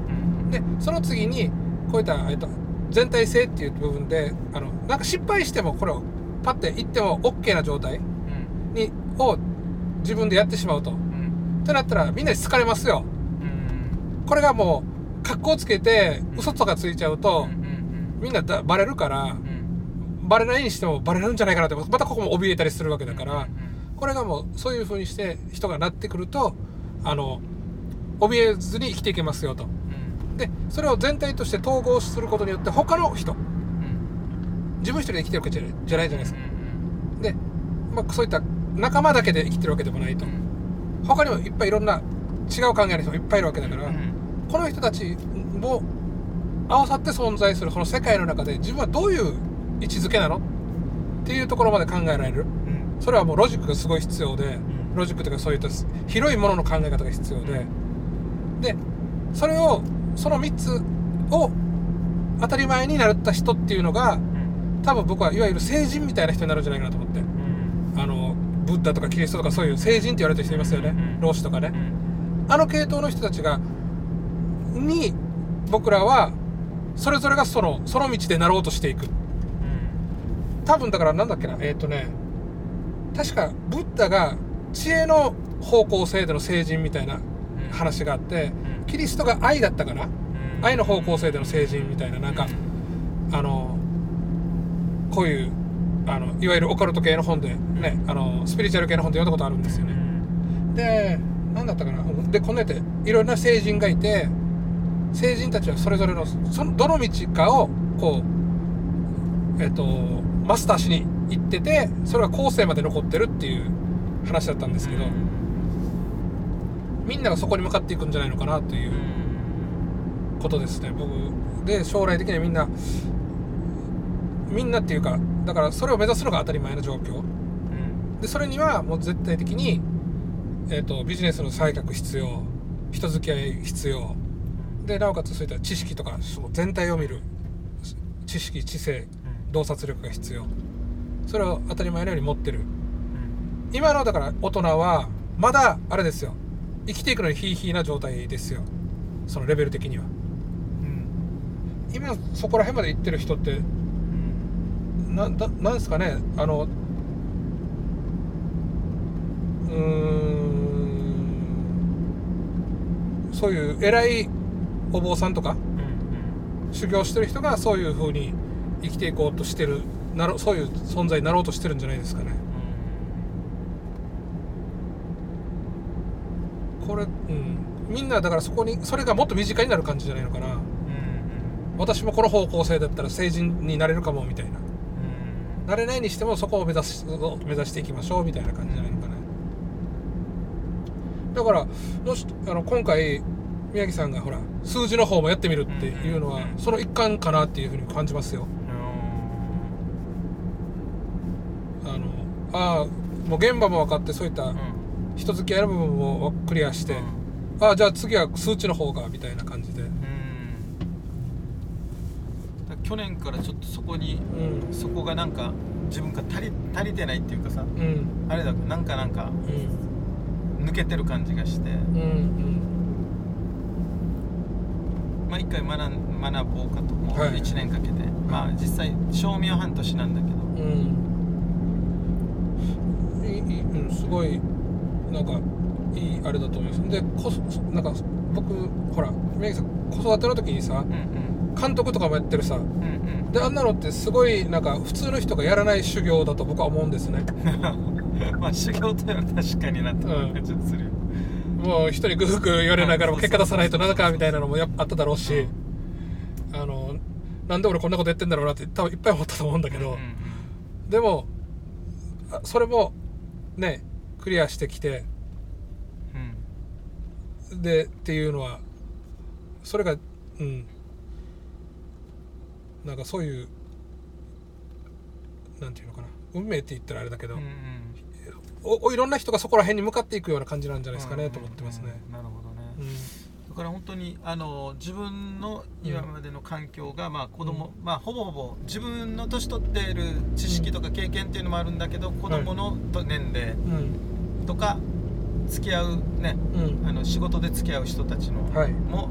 でその次にこういった、えっと、全体性っていう部分であのなんか失敗してもこれをパッていっても OK な状態にを自分でやってしまうと。ってなったらみんなに好かれますよ。これがもう格好つけて嘘とかついちゃうとみんなだバレるからバレないにしてもバレるんじゃないかなってまたここも怯えたりするわけだからこれがもうそういう風にして人がなってくるとあの怯えずに生きていけますよと。でそれを全体として統合することによって他の人自分一人で生きてるわけじゃないじゃないですか。で、まあ、そういった仲間だけで生きてるわけでもないと。他にもいっぱいいろんな違う考えの人もいっぱいいるわけだから、この人たちも合わさって存在するこの世界の中で自分はどういう位置づけなのっていうところまで考えられる。それはもうロジックがすごい必要で、ロジックというかそういった広いものの考え方が必要で、で、それを、その3つを当たり前になった人っていうのが、多分僕はいわゆる聖人みたいな人になるんじゃないかなと思って、あのブッダとかキリストとかそういう聖人って言われてる人いますよね、老子とかね、あの系統の人たちがに僕らはそれぞれがそのその道でなろうとしていく、多分だからなんだっけな。えっ、ー、とね確かブッダが知恵の方向性での聖人みたいな話があってキリストが愛だったかな？愛の方向性での聖人みたいななんかあのこういうあのいわゆるオカルト系の本でねあのスピリチュアル系の本で読んだことあるんですよね。で何だったかな？でこのやっていろんな聖人がいて聖人たちはそれぞれのそのどの道かをこうえっ、とマスターしに行っててそれが後世まで残ってるっていう話だったんですけどみんながそこに向かっていくんじゃないのかなということですね。僕で将来的にはみんなみんなっていうかだからそれを目指すのが当たり前の状況、でそれにはもう絶対的に、えーと、ビジネスの採択必要人付き合い必要。でなおかつそういった知識とか全体を見る知識知性洞察力が必要。それを当たり前のように持ってる、今のだから大人はまだあれですよ。生きていくのにヒーヒーな状態ですよ。そのレベル的には、うん、今そこら辺まで行ってる人ってなななんですかね？あのうーん。そういう偉いお坊さんとか、うんうん、修行してる人がそういうふうに生きていこうとしてるなろそういう存在になろうとしてるんじゃないですかね。これ、うん、みんなだからそこにそれがもっと身近になる感じじゃないのかな、うんうん、私もこの方向性だったら成人になれるかもみたいな。なれないにしてもそこを目指す目指していきましょうみたいな感じじゃないのかねだからもしあの今回宮城さんがほら数字の方もやってみるっていうのは、その一環かなっていうふうに感じますよ、あのああもう現場も分かってそういった人付き合いの部分もクリアして、ああじゃあ次は数値の方がみたいな感じで。去年からちょっとそこに、うん、そこがなんか自分が足り足りてないっていうかさ、うん、あれだなんかなんか、うん、抜けてる感じがして、うん。うん、まあ一回学学ぼうかともう1年かけて、はい、まあ実際賞味は半年なんだけど、うん、すごいなんかいいあれだと思います。でこそなんか僕ほら宮城さん子育ての時にさうんうん。監督とかもやってるさ。うんうん。であんなのってすごいなんか普通の人がやらない修行だと僕は思うんですね。まあ修行とは確かになって感じするよ、もう人にグフグフ言われながらもうん結果出さないとなんかみたいなのもやっぱあっただろうし、あのなんで俺こんなことやってんだろうなって多分いっぱい思ったと思うんだけど、うんうん。でもあそれもねクリアしてきて。うん。でっていうのはそれがうん。なんかそういうなんていうのかな。運命って言ったらあれだけど、うんうん。おおいろんな人がそこら辺に向かっていくような感じなんじゃないですかね、うんと思ってますね、うんなるほどね、うんだから本当にあの自分の今までの環境が、まあ子供、まあほぼほぼ自分の年取っている知識とか経験っていうのもあるんだけど、子供のと年齢うん。とか付き合うねうん。あの仕事で付き合う人たちの、はい。も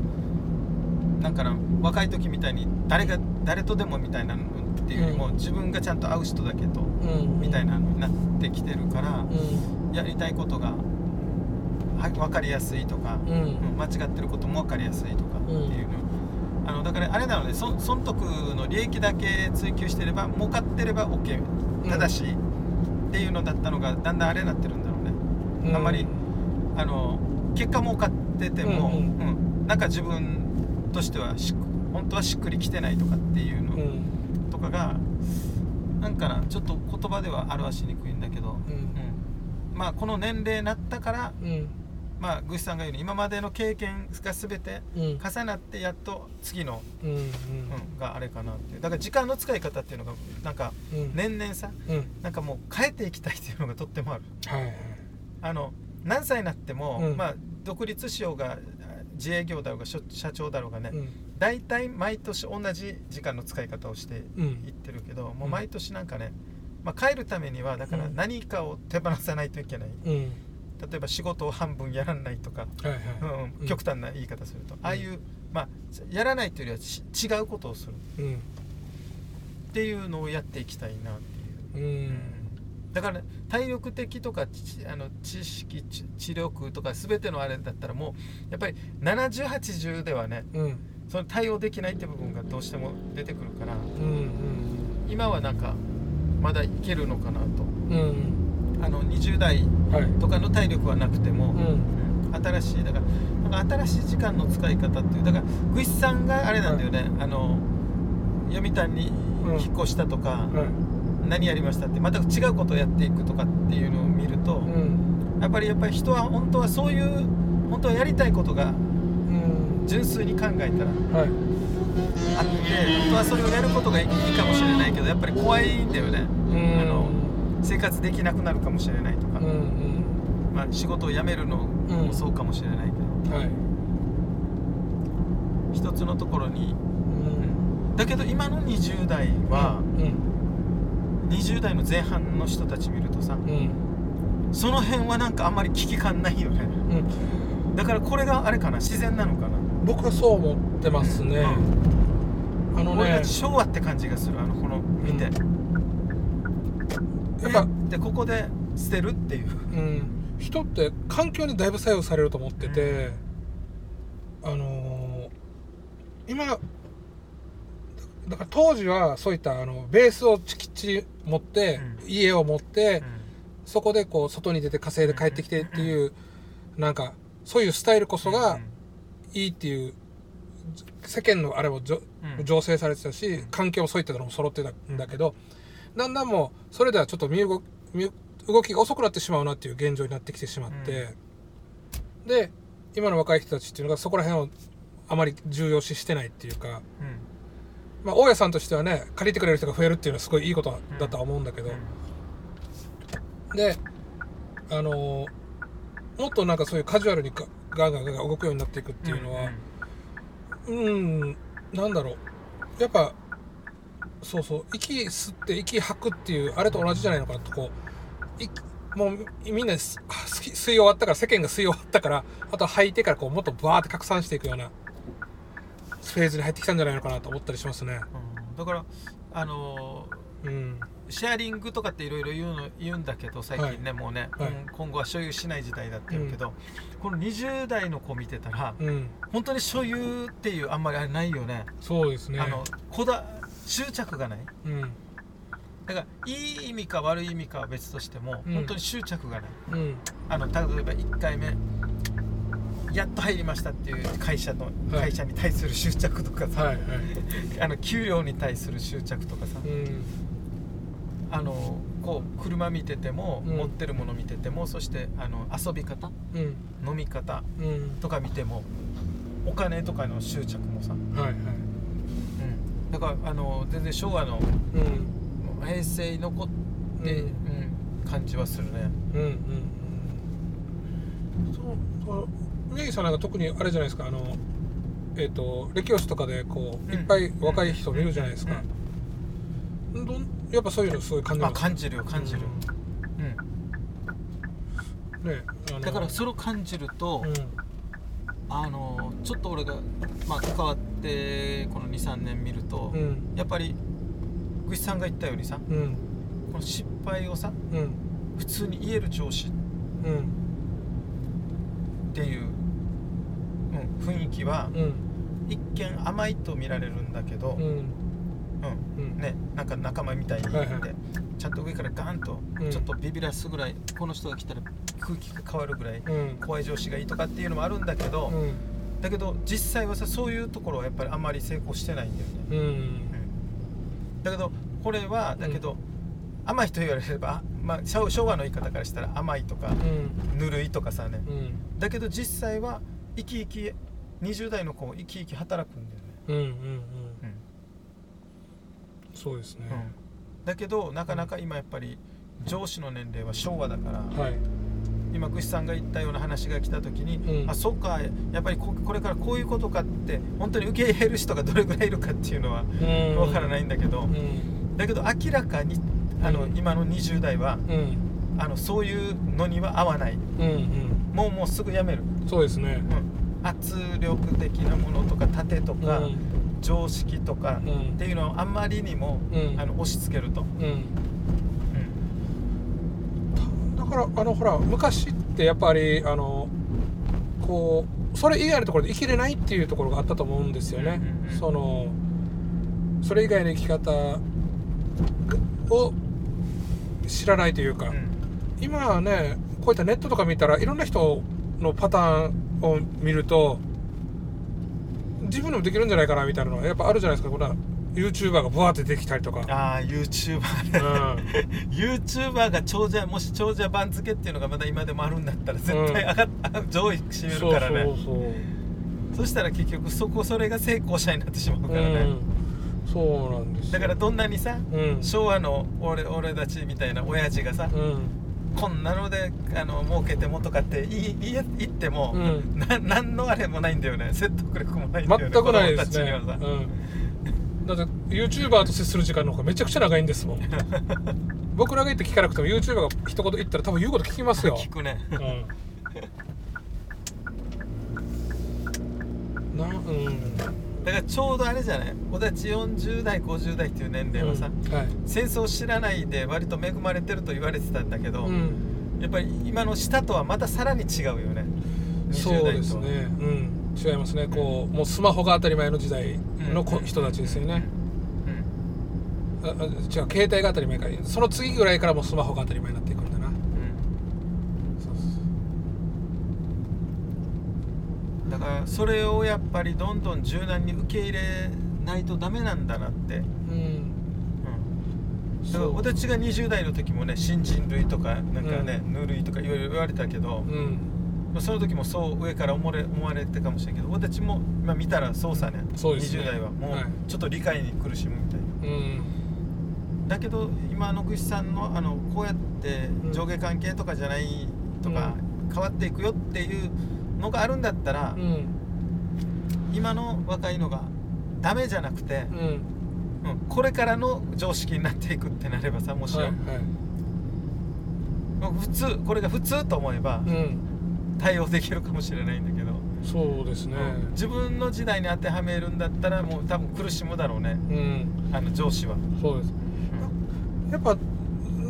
なんかな若い時みたいに誰が誰とでもみたいなのっていうよりも、うん自分がちゃんと会う人だけとうん。みたいなのになってきてるからう、ん。やりたいことがは分かりやすいとか、うん。うん間違ってることも分かりやすいとかっていうの、あのだからあれなのでそ損得の利益だけ追求してれば儲かってれば OK 正しいっていうのだったのがだんだんあれになってるんだろうね。うん。あんまりあの結果儲かってても、うんうん。なんか自分としてはし本当はしっくりきてないとかっていうのうん。とかがなんかなちょっと言葉では表しにくいんだけど、うん。うん。まあこの年齢になったからうんまあグシさんが言うように今までの経験が全てうん。重なってやっと次の、うんうん。うん、があれかなっていう。だから時間の使い方っていうのがなんかうん。年々さうん。なんかもう変えていきたいっていうのがとってもある。はいはい。あの何歳になっても、うん。まあ独立しようが自営業だろうが社社長だろうがね、うん。大体毎年同じ時間の使い方をしてうん。いってるけど、もう毎年なんかね、まあ、帰るためにはだからうん。何かを手放さないといけない。うん例えば仕事を半分やらないとか、はいはい。うん極端な言い方すると、ああいう、まあ、やらないというよりはし違うことをする。うん。っていうのをやっていきたいなっていう。うん。だから体力的とかちあの知識知知力とか全てのあれだったらもうやっぱり7080ではねうん。その対応できないって部分がどうしても出てくるからうん今はなんかまだいけるのかなと。うんうんあの20代はいとかの体力はなくても、うん。新しいだからなんか新しい時間の使い方っていうだからグシさんがあれなんだよね、あの読谷に引っ越したとか、はい。何やりましたってまた違うことをやっていくとかっていうのを見ると、うん。やっぱりやっぱり人は本当はそういう本当はやりたいことがうん。純粋に考えたらはい。あって本当はそれをやることがいいかもしれないけどやっぱり怖いんだよね。うん。あの生活できなくなるかもしれないとか、うんうん。まあ、仕事を辞めるのもそうかもしれないけど、はい。一つのところに。うん。だけど今の20代は、うん。20代の前半の人たち見るとさうん。その辺はなんかあんまり危機感ないよね。うん。だからこれがあれかな自然なのかな。僕はそう思ってますね。うん。あのね。俺たち昭和って感じがするあのこの見て、うんやっえぱでここで捨てるっていう。うん。人って環境にだいぶ作用されると思ってて、あのー今だだから当時はそういったあのベースをきっちり持って、うん。家を持って、うそこでこう外に出て稼いで帰ってきてっていう、なんかそういうスタイルこそがいいっていう世間のあれもじょうん。醸成されてたし環境もそういったのも揃ってたんだけどだんだんもうそれではちょっと身動きが遅くなってしまうなっていう現状になってきてしまって、で今の若い人たちっていうのがそこら辺をあまり重要視してないっていうか、うん。まあ、大家さんとしてはね借りてくれる人が増えるっていうのはすごいいいことだとは思うんだけど、であのーもっとなんかそういうカジュアルにガガンガンガンガン動くようになっていくっていうのは、うん、なんだろう。やっぱ、そうそう、息吸って息吐くっていう、あれと同じじゃないのかなと、こ。う、いもうみんな吸い終わったから、世間が吸い終わったから、あとは吐いてからこうもっとバーって拡散していくようなフェーズに入ってきたんじゃないのかなと思ったりしますね。うん。だからあのーうん。シェアリングとかっていろいろ言うの言うんだけど最近ね、もうね、はい。うん今後は所有しない時代だって言うけど、この20代の子見てたらうん。本当に所有っていうあんまりあれないよね。そうですね。あのこだ執着がない。うん。だからいい意味か悪い意味かは別としても、うん。本当に執着がない。うん。あの例えば1回目やっと入りましたっていう会社の、はい。会社に対する執着とかさ、はいはい。あの給料に対する執着とかさ、うん。あのこう車見てても、うん。持ってるもの見ててもそしてあの遊び方うん。飲み方うん。とか見てもお金とかの執着もさ、はいはいだからあの全然昭和のうん。平成に残って、うん。うん感じはするね。うんうんうん。そうそう宮城さんなんか特にあれじゃないですか。あのえっ、とレキオスとかでこううん。いっぱい若い人見るじゃないですか、どんやっぱそういうのすごい感じますあ感じるよ感じる、うん。うん。ねだからそれを感じると、うん。あのちょっと俺が、まあ、関わってこの23年見ると、うん。やっぱりぐしさんが言ったようにさうん。この失敗をさうん。普通に言える上司うん。っていう、うん、雰囲気はうん。一見甘いと見られるんだけどう、ん。ね、なんか仲間みたいに言って、はいはい。ちゃんと上からガンとうん。ちょっとビビらすぐらい、この人が来たら空気が変わるぐらいうん。怖い上司がいいとかっていうのもあるんだけど、うんだけど実際はさそういうところはやっぱりあんまり成功してないんだよね、うん。だけどこれはだけど、甘いと言われれば、まあ、昭昭和の言い方からしたら甘いとかうん。ぬるいとかさね。うん。だけど実際は生き生き20代の子も生き生き働くんだよね、うんうん。うん。そうですね。うん。だけどなかなか今やっぱり上司の年齢は昭和だから、はい今串さんが言ったような話が来た時に、うん。あそっかやっぱりここれからこういうことかって本当に受け入れる人がどれぐらいいるかっていうのはうん。わからないんだけど、うん。だけど明らかにあの、うん今の20代はうん。あのそういうのには合わない。うんうん。もうもうすぐやめる、そうですね。うん、圧力的なものとか盾とか、うん。常識とかうん。っていうのをあんまりにも、うん。あの押し付けると、うんだからあのほら昔ってやっぱりあのこうそれ以外のところで生きれないっていうところがあったと思うんですよね、そのそれ以外の生き方を知らないというか、うん。今はねこういったネットとか見たらいろんな人のパターンを見ると自分でもできるんじゃないかなみたいなのはやっぱあるじゃないですか。こんな YouTuber がブワーってできたりとか、ああ YouTuber ね、うん、YouTuber が長者もし長者番付っていうのがまだ今でもあるんだったら絶対上がっ、上位占めるからね。そうそうそしたら結局そこそれが成功者になってしまうそう、からね、うん、そうなんですよ。だからどんなにさ、うん。昭和の俺俺たちみたいな親父がさ、うん。こんなのであの儲けてもとかって言い言っても、うん。な何のあれもないんだよね。説得力もないんだよね。全くないです子供たちにねはさ、うん、だって YouTuber と接する時間の方がめちゃくちゃ長いんですもん。僕らが言って聞かなくても YouTuber が一言言ったら多分言うこと聞きますよ。聞くね。うん。なうん。だからちょうどあれじゃない？小立40代50代っていう年齢はさ、うん。はい。戦争を知らないで割と恵まれてると言われてたんだけど、うん。やっぱり今の下とはまたさらに違うよね。そう20代とですね。うん違いますね。こうもうスマホが当たり前の時代の人たちですよね。うん。ああ違う携帯が当たり前か。その次ぐらいからもうスマホが当たり前になっていくんだな。うん。そうそう。だからそれをやっぱりどんどん柔軟に受け入れないとダメなんだなって、うん。だからそう。私が20代の時もね新人類とかなんかね、ぬるいとかいろいろ言われたけど、うんまあその時もそう上から思われ思われてかもしれんけど俺たちも今見たらそうさね。そうですね。20代はもうはい。ちょっと理解に苦しむみたいな、うん。だけど今のぐしさんのあのこうやって上下関係とかじゃないとか、変わっていくよっていうのがあるんだったら、うん。今の若いのがダメじゃなくて、うん。うんこれからの常識になっていくってなればさもしよ、はいはい。普通これが普通と思えばうん対応できるかもしれないんだけど、そうですね。自分の時代に当てはめるんだったらもう多分苦しむだろうね。うん。あの上司は、そうです。やっぱ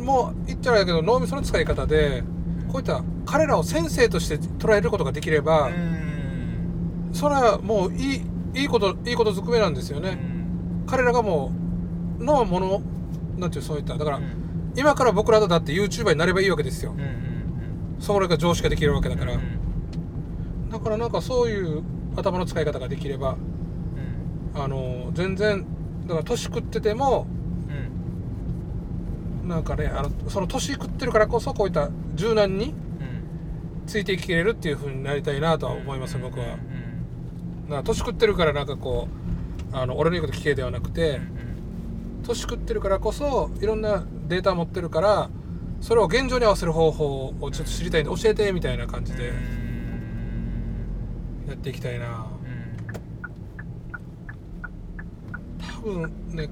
もう言っちゃあれだけど脳みその使い方でこういった彼らを先生として捉えることができれば、うん。それはもういいいいこといいことずくめなんですよね、彼らがもうのものなんていうそういっただから、今から僕らだって YouTuber になればいいわけですよ、うんうんそれが常識ができるわけだから、うん。だからなんかそういう頭の使い方ができればうん。あの全然だから年食っててもうん。なんかねあのその年食ってるからこそこういった柔軟にうん。ついていけれるっていう風になりたいなとは思いますよ僕は。うんだから年食ってるからなんかこうあの俺の言うこと聞けではなくて年食ってるからこそいろんなデータ持ってるからそれを現状に合わせる方法をちょっと知りたいんで教えてみたいな感じでやっていきたいな。多分ね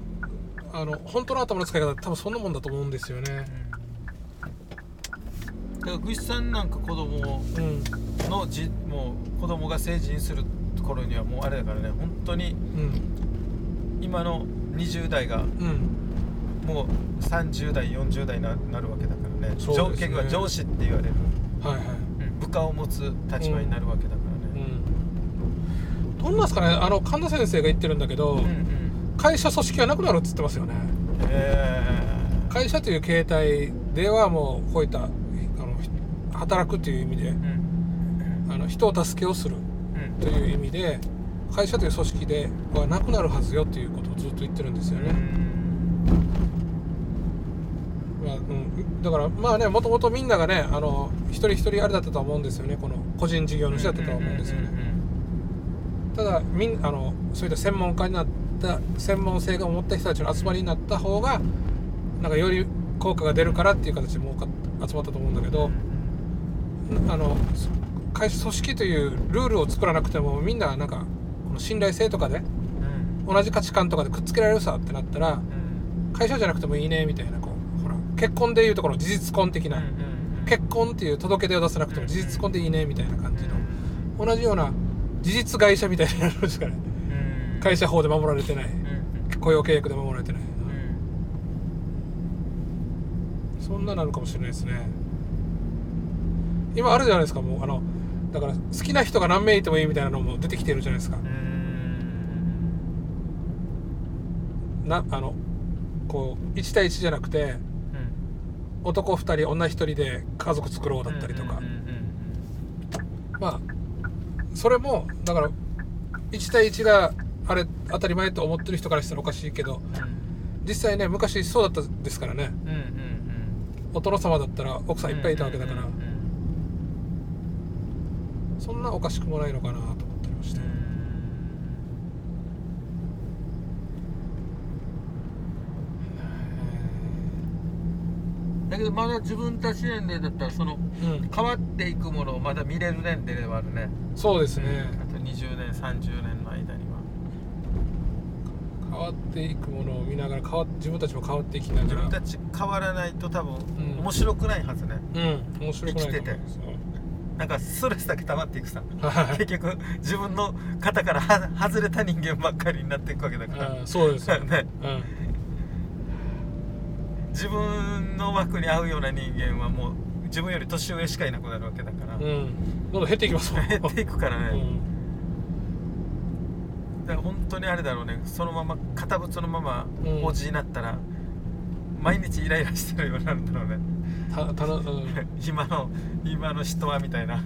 あの本当の頭の使い方多分そんなもんだと思うんですよね。だからぐしさんなんか子供うん。のじもう子供が成人する頃にはもうあれだからね本当にうん。今の20代がうん。もう30代40代にななるわけだからねね。上結局は上司って言われる。はいはい。部下を持つ立場になるわけだからね。うん。どんなんですかね。あの神田先生が言ってるんだけど、うんうん。会社組織はなくなるっつってますよね。え会社という形態ではもうこういったあのひ働くという意味でーうん。あの人を助けをするうん。という意味で会社という組織ではなくなるはずよっていうことをずっと言ってるんですよね、まあうん、だからまあねもともとみんながねあの一人一人あれだったとは思うんですよね。この個人事業主だったとは思うんですよね。ただみんあのそういった専門家になった専門性が持った人たちの集まりになった方がなんかより効果が出るからっていう形でもうか集まったと思うんだけどあの会社組織というルールを作らなくてもみんななんかこの信頼性とかで同じ価値観とかでくっつけられるさってなったら会社じゃなくてもいいねみたいな結婚でいうところの事実婚的な結婚っていう届け出を出さなくても事実婚でいいねみたいな感じの同じような事実会社みたいになるんですかね会社法で守られてない。雇用契約で守られてない、そんななるかもしれないですね。今あるじゃないですかもうあのだから好きな人が何名いてもいいみたいなのも出てきてるじゃないですか。なあのこう1対1じゃなくて男2人女1人で家族作ろうだったりとか、まあそれもだから1対1があれ当たり前と思ってる人からしたらおかしいけど実際ね昔そうだったですからね。お殿様だったら奥さんいっぱいいたわけだから。そんなおかしくもないのかなと思ったりましてだけどまだ自分たち年齢だったらそのうん。変わっていくものをまだ見れる年齢ではあるね。そうですね。あと20年30年の間には。変わっていくものを見ながら変わっ自分たちも変わっていきながら。自分たち変わらないと多分ん。面白くないはずね、うん。面白くないと思いますよ。なんかストレスだけ溜まっていくさ。はい。結局自分の肩からは外れた人間ばっかりになっていくわけだから。うん。そうですよ、ね。うん自分の枠に合うような人間はもう自分より年上しかいなくなるわけだから、うん、どんどん減っていきますもん。減っていくからね、うん。だから本当にあれだろうね。そのまま堅物のままうん。おじになったら、毎日イライラしてるようになるんだろうね。たたな、うん、今の今の人はみたいな、ら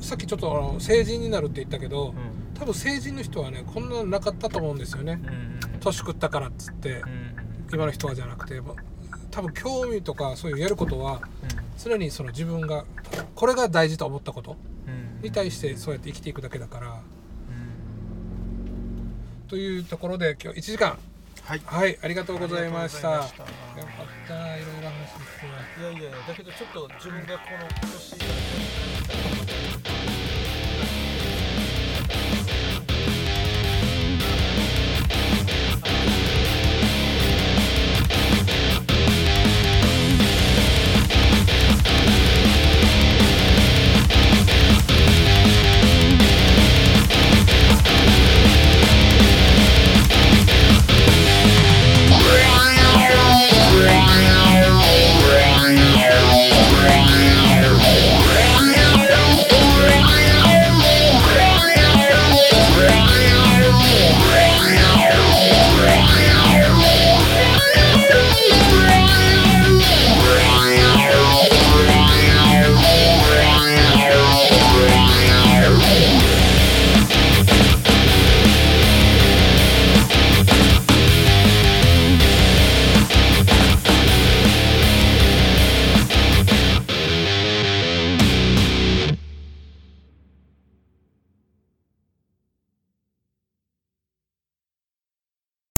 さっきちょっとあの成人になるって言ったけど、多分成人の人はねこんなのなかったと思うんですよね。うんうん年食ったからっつって、今の人はじゃなくてま多分興味とかそういうやることは常にその自分がこれが大事と思ったことうん。に対してそうやって生きていくだけだからうん。というところで今日1時間。はい。はいありがとうございました。よかった。いろいろ話聞けていやいやだけどちょっと自分がこの今年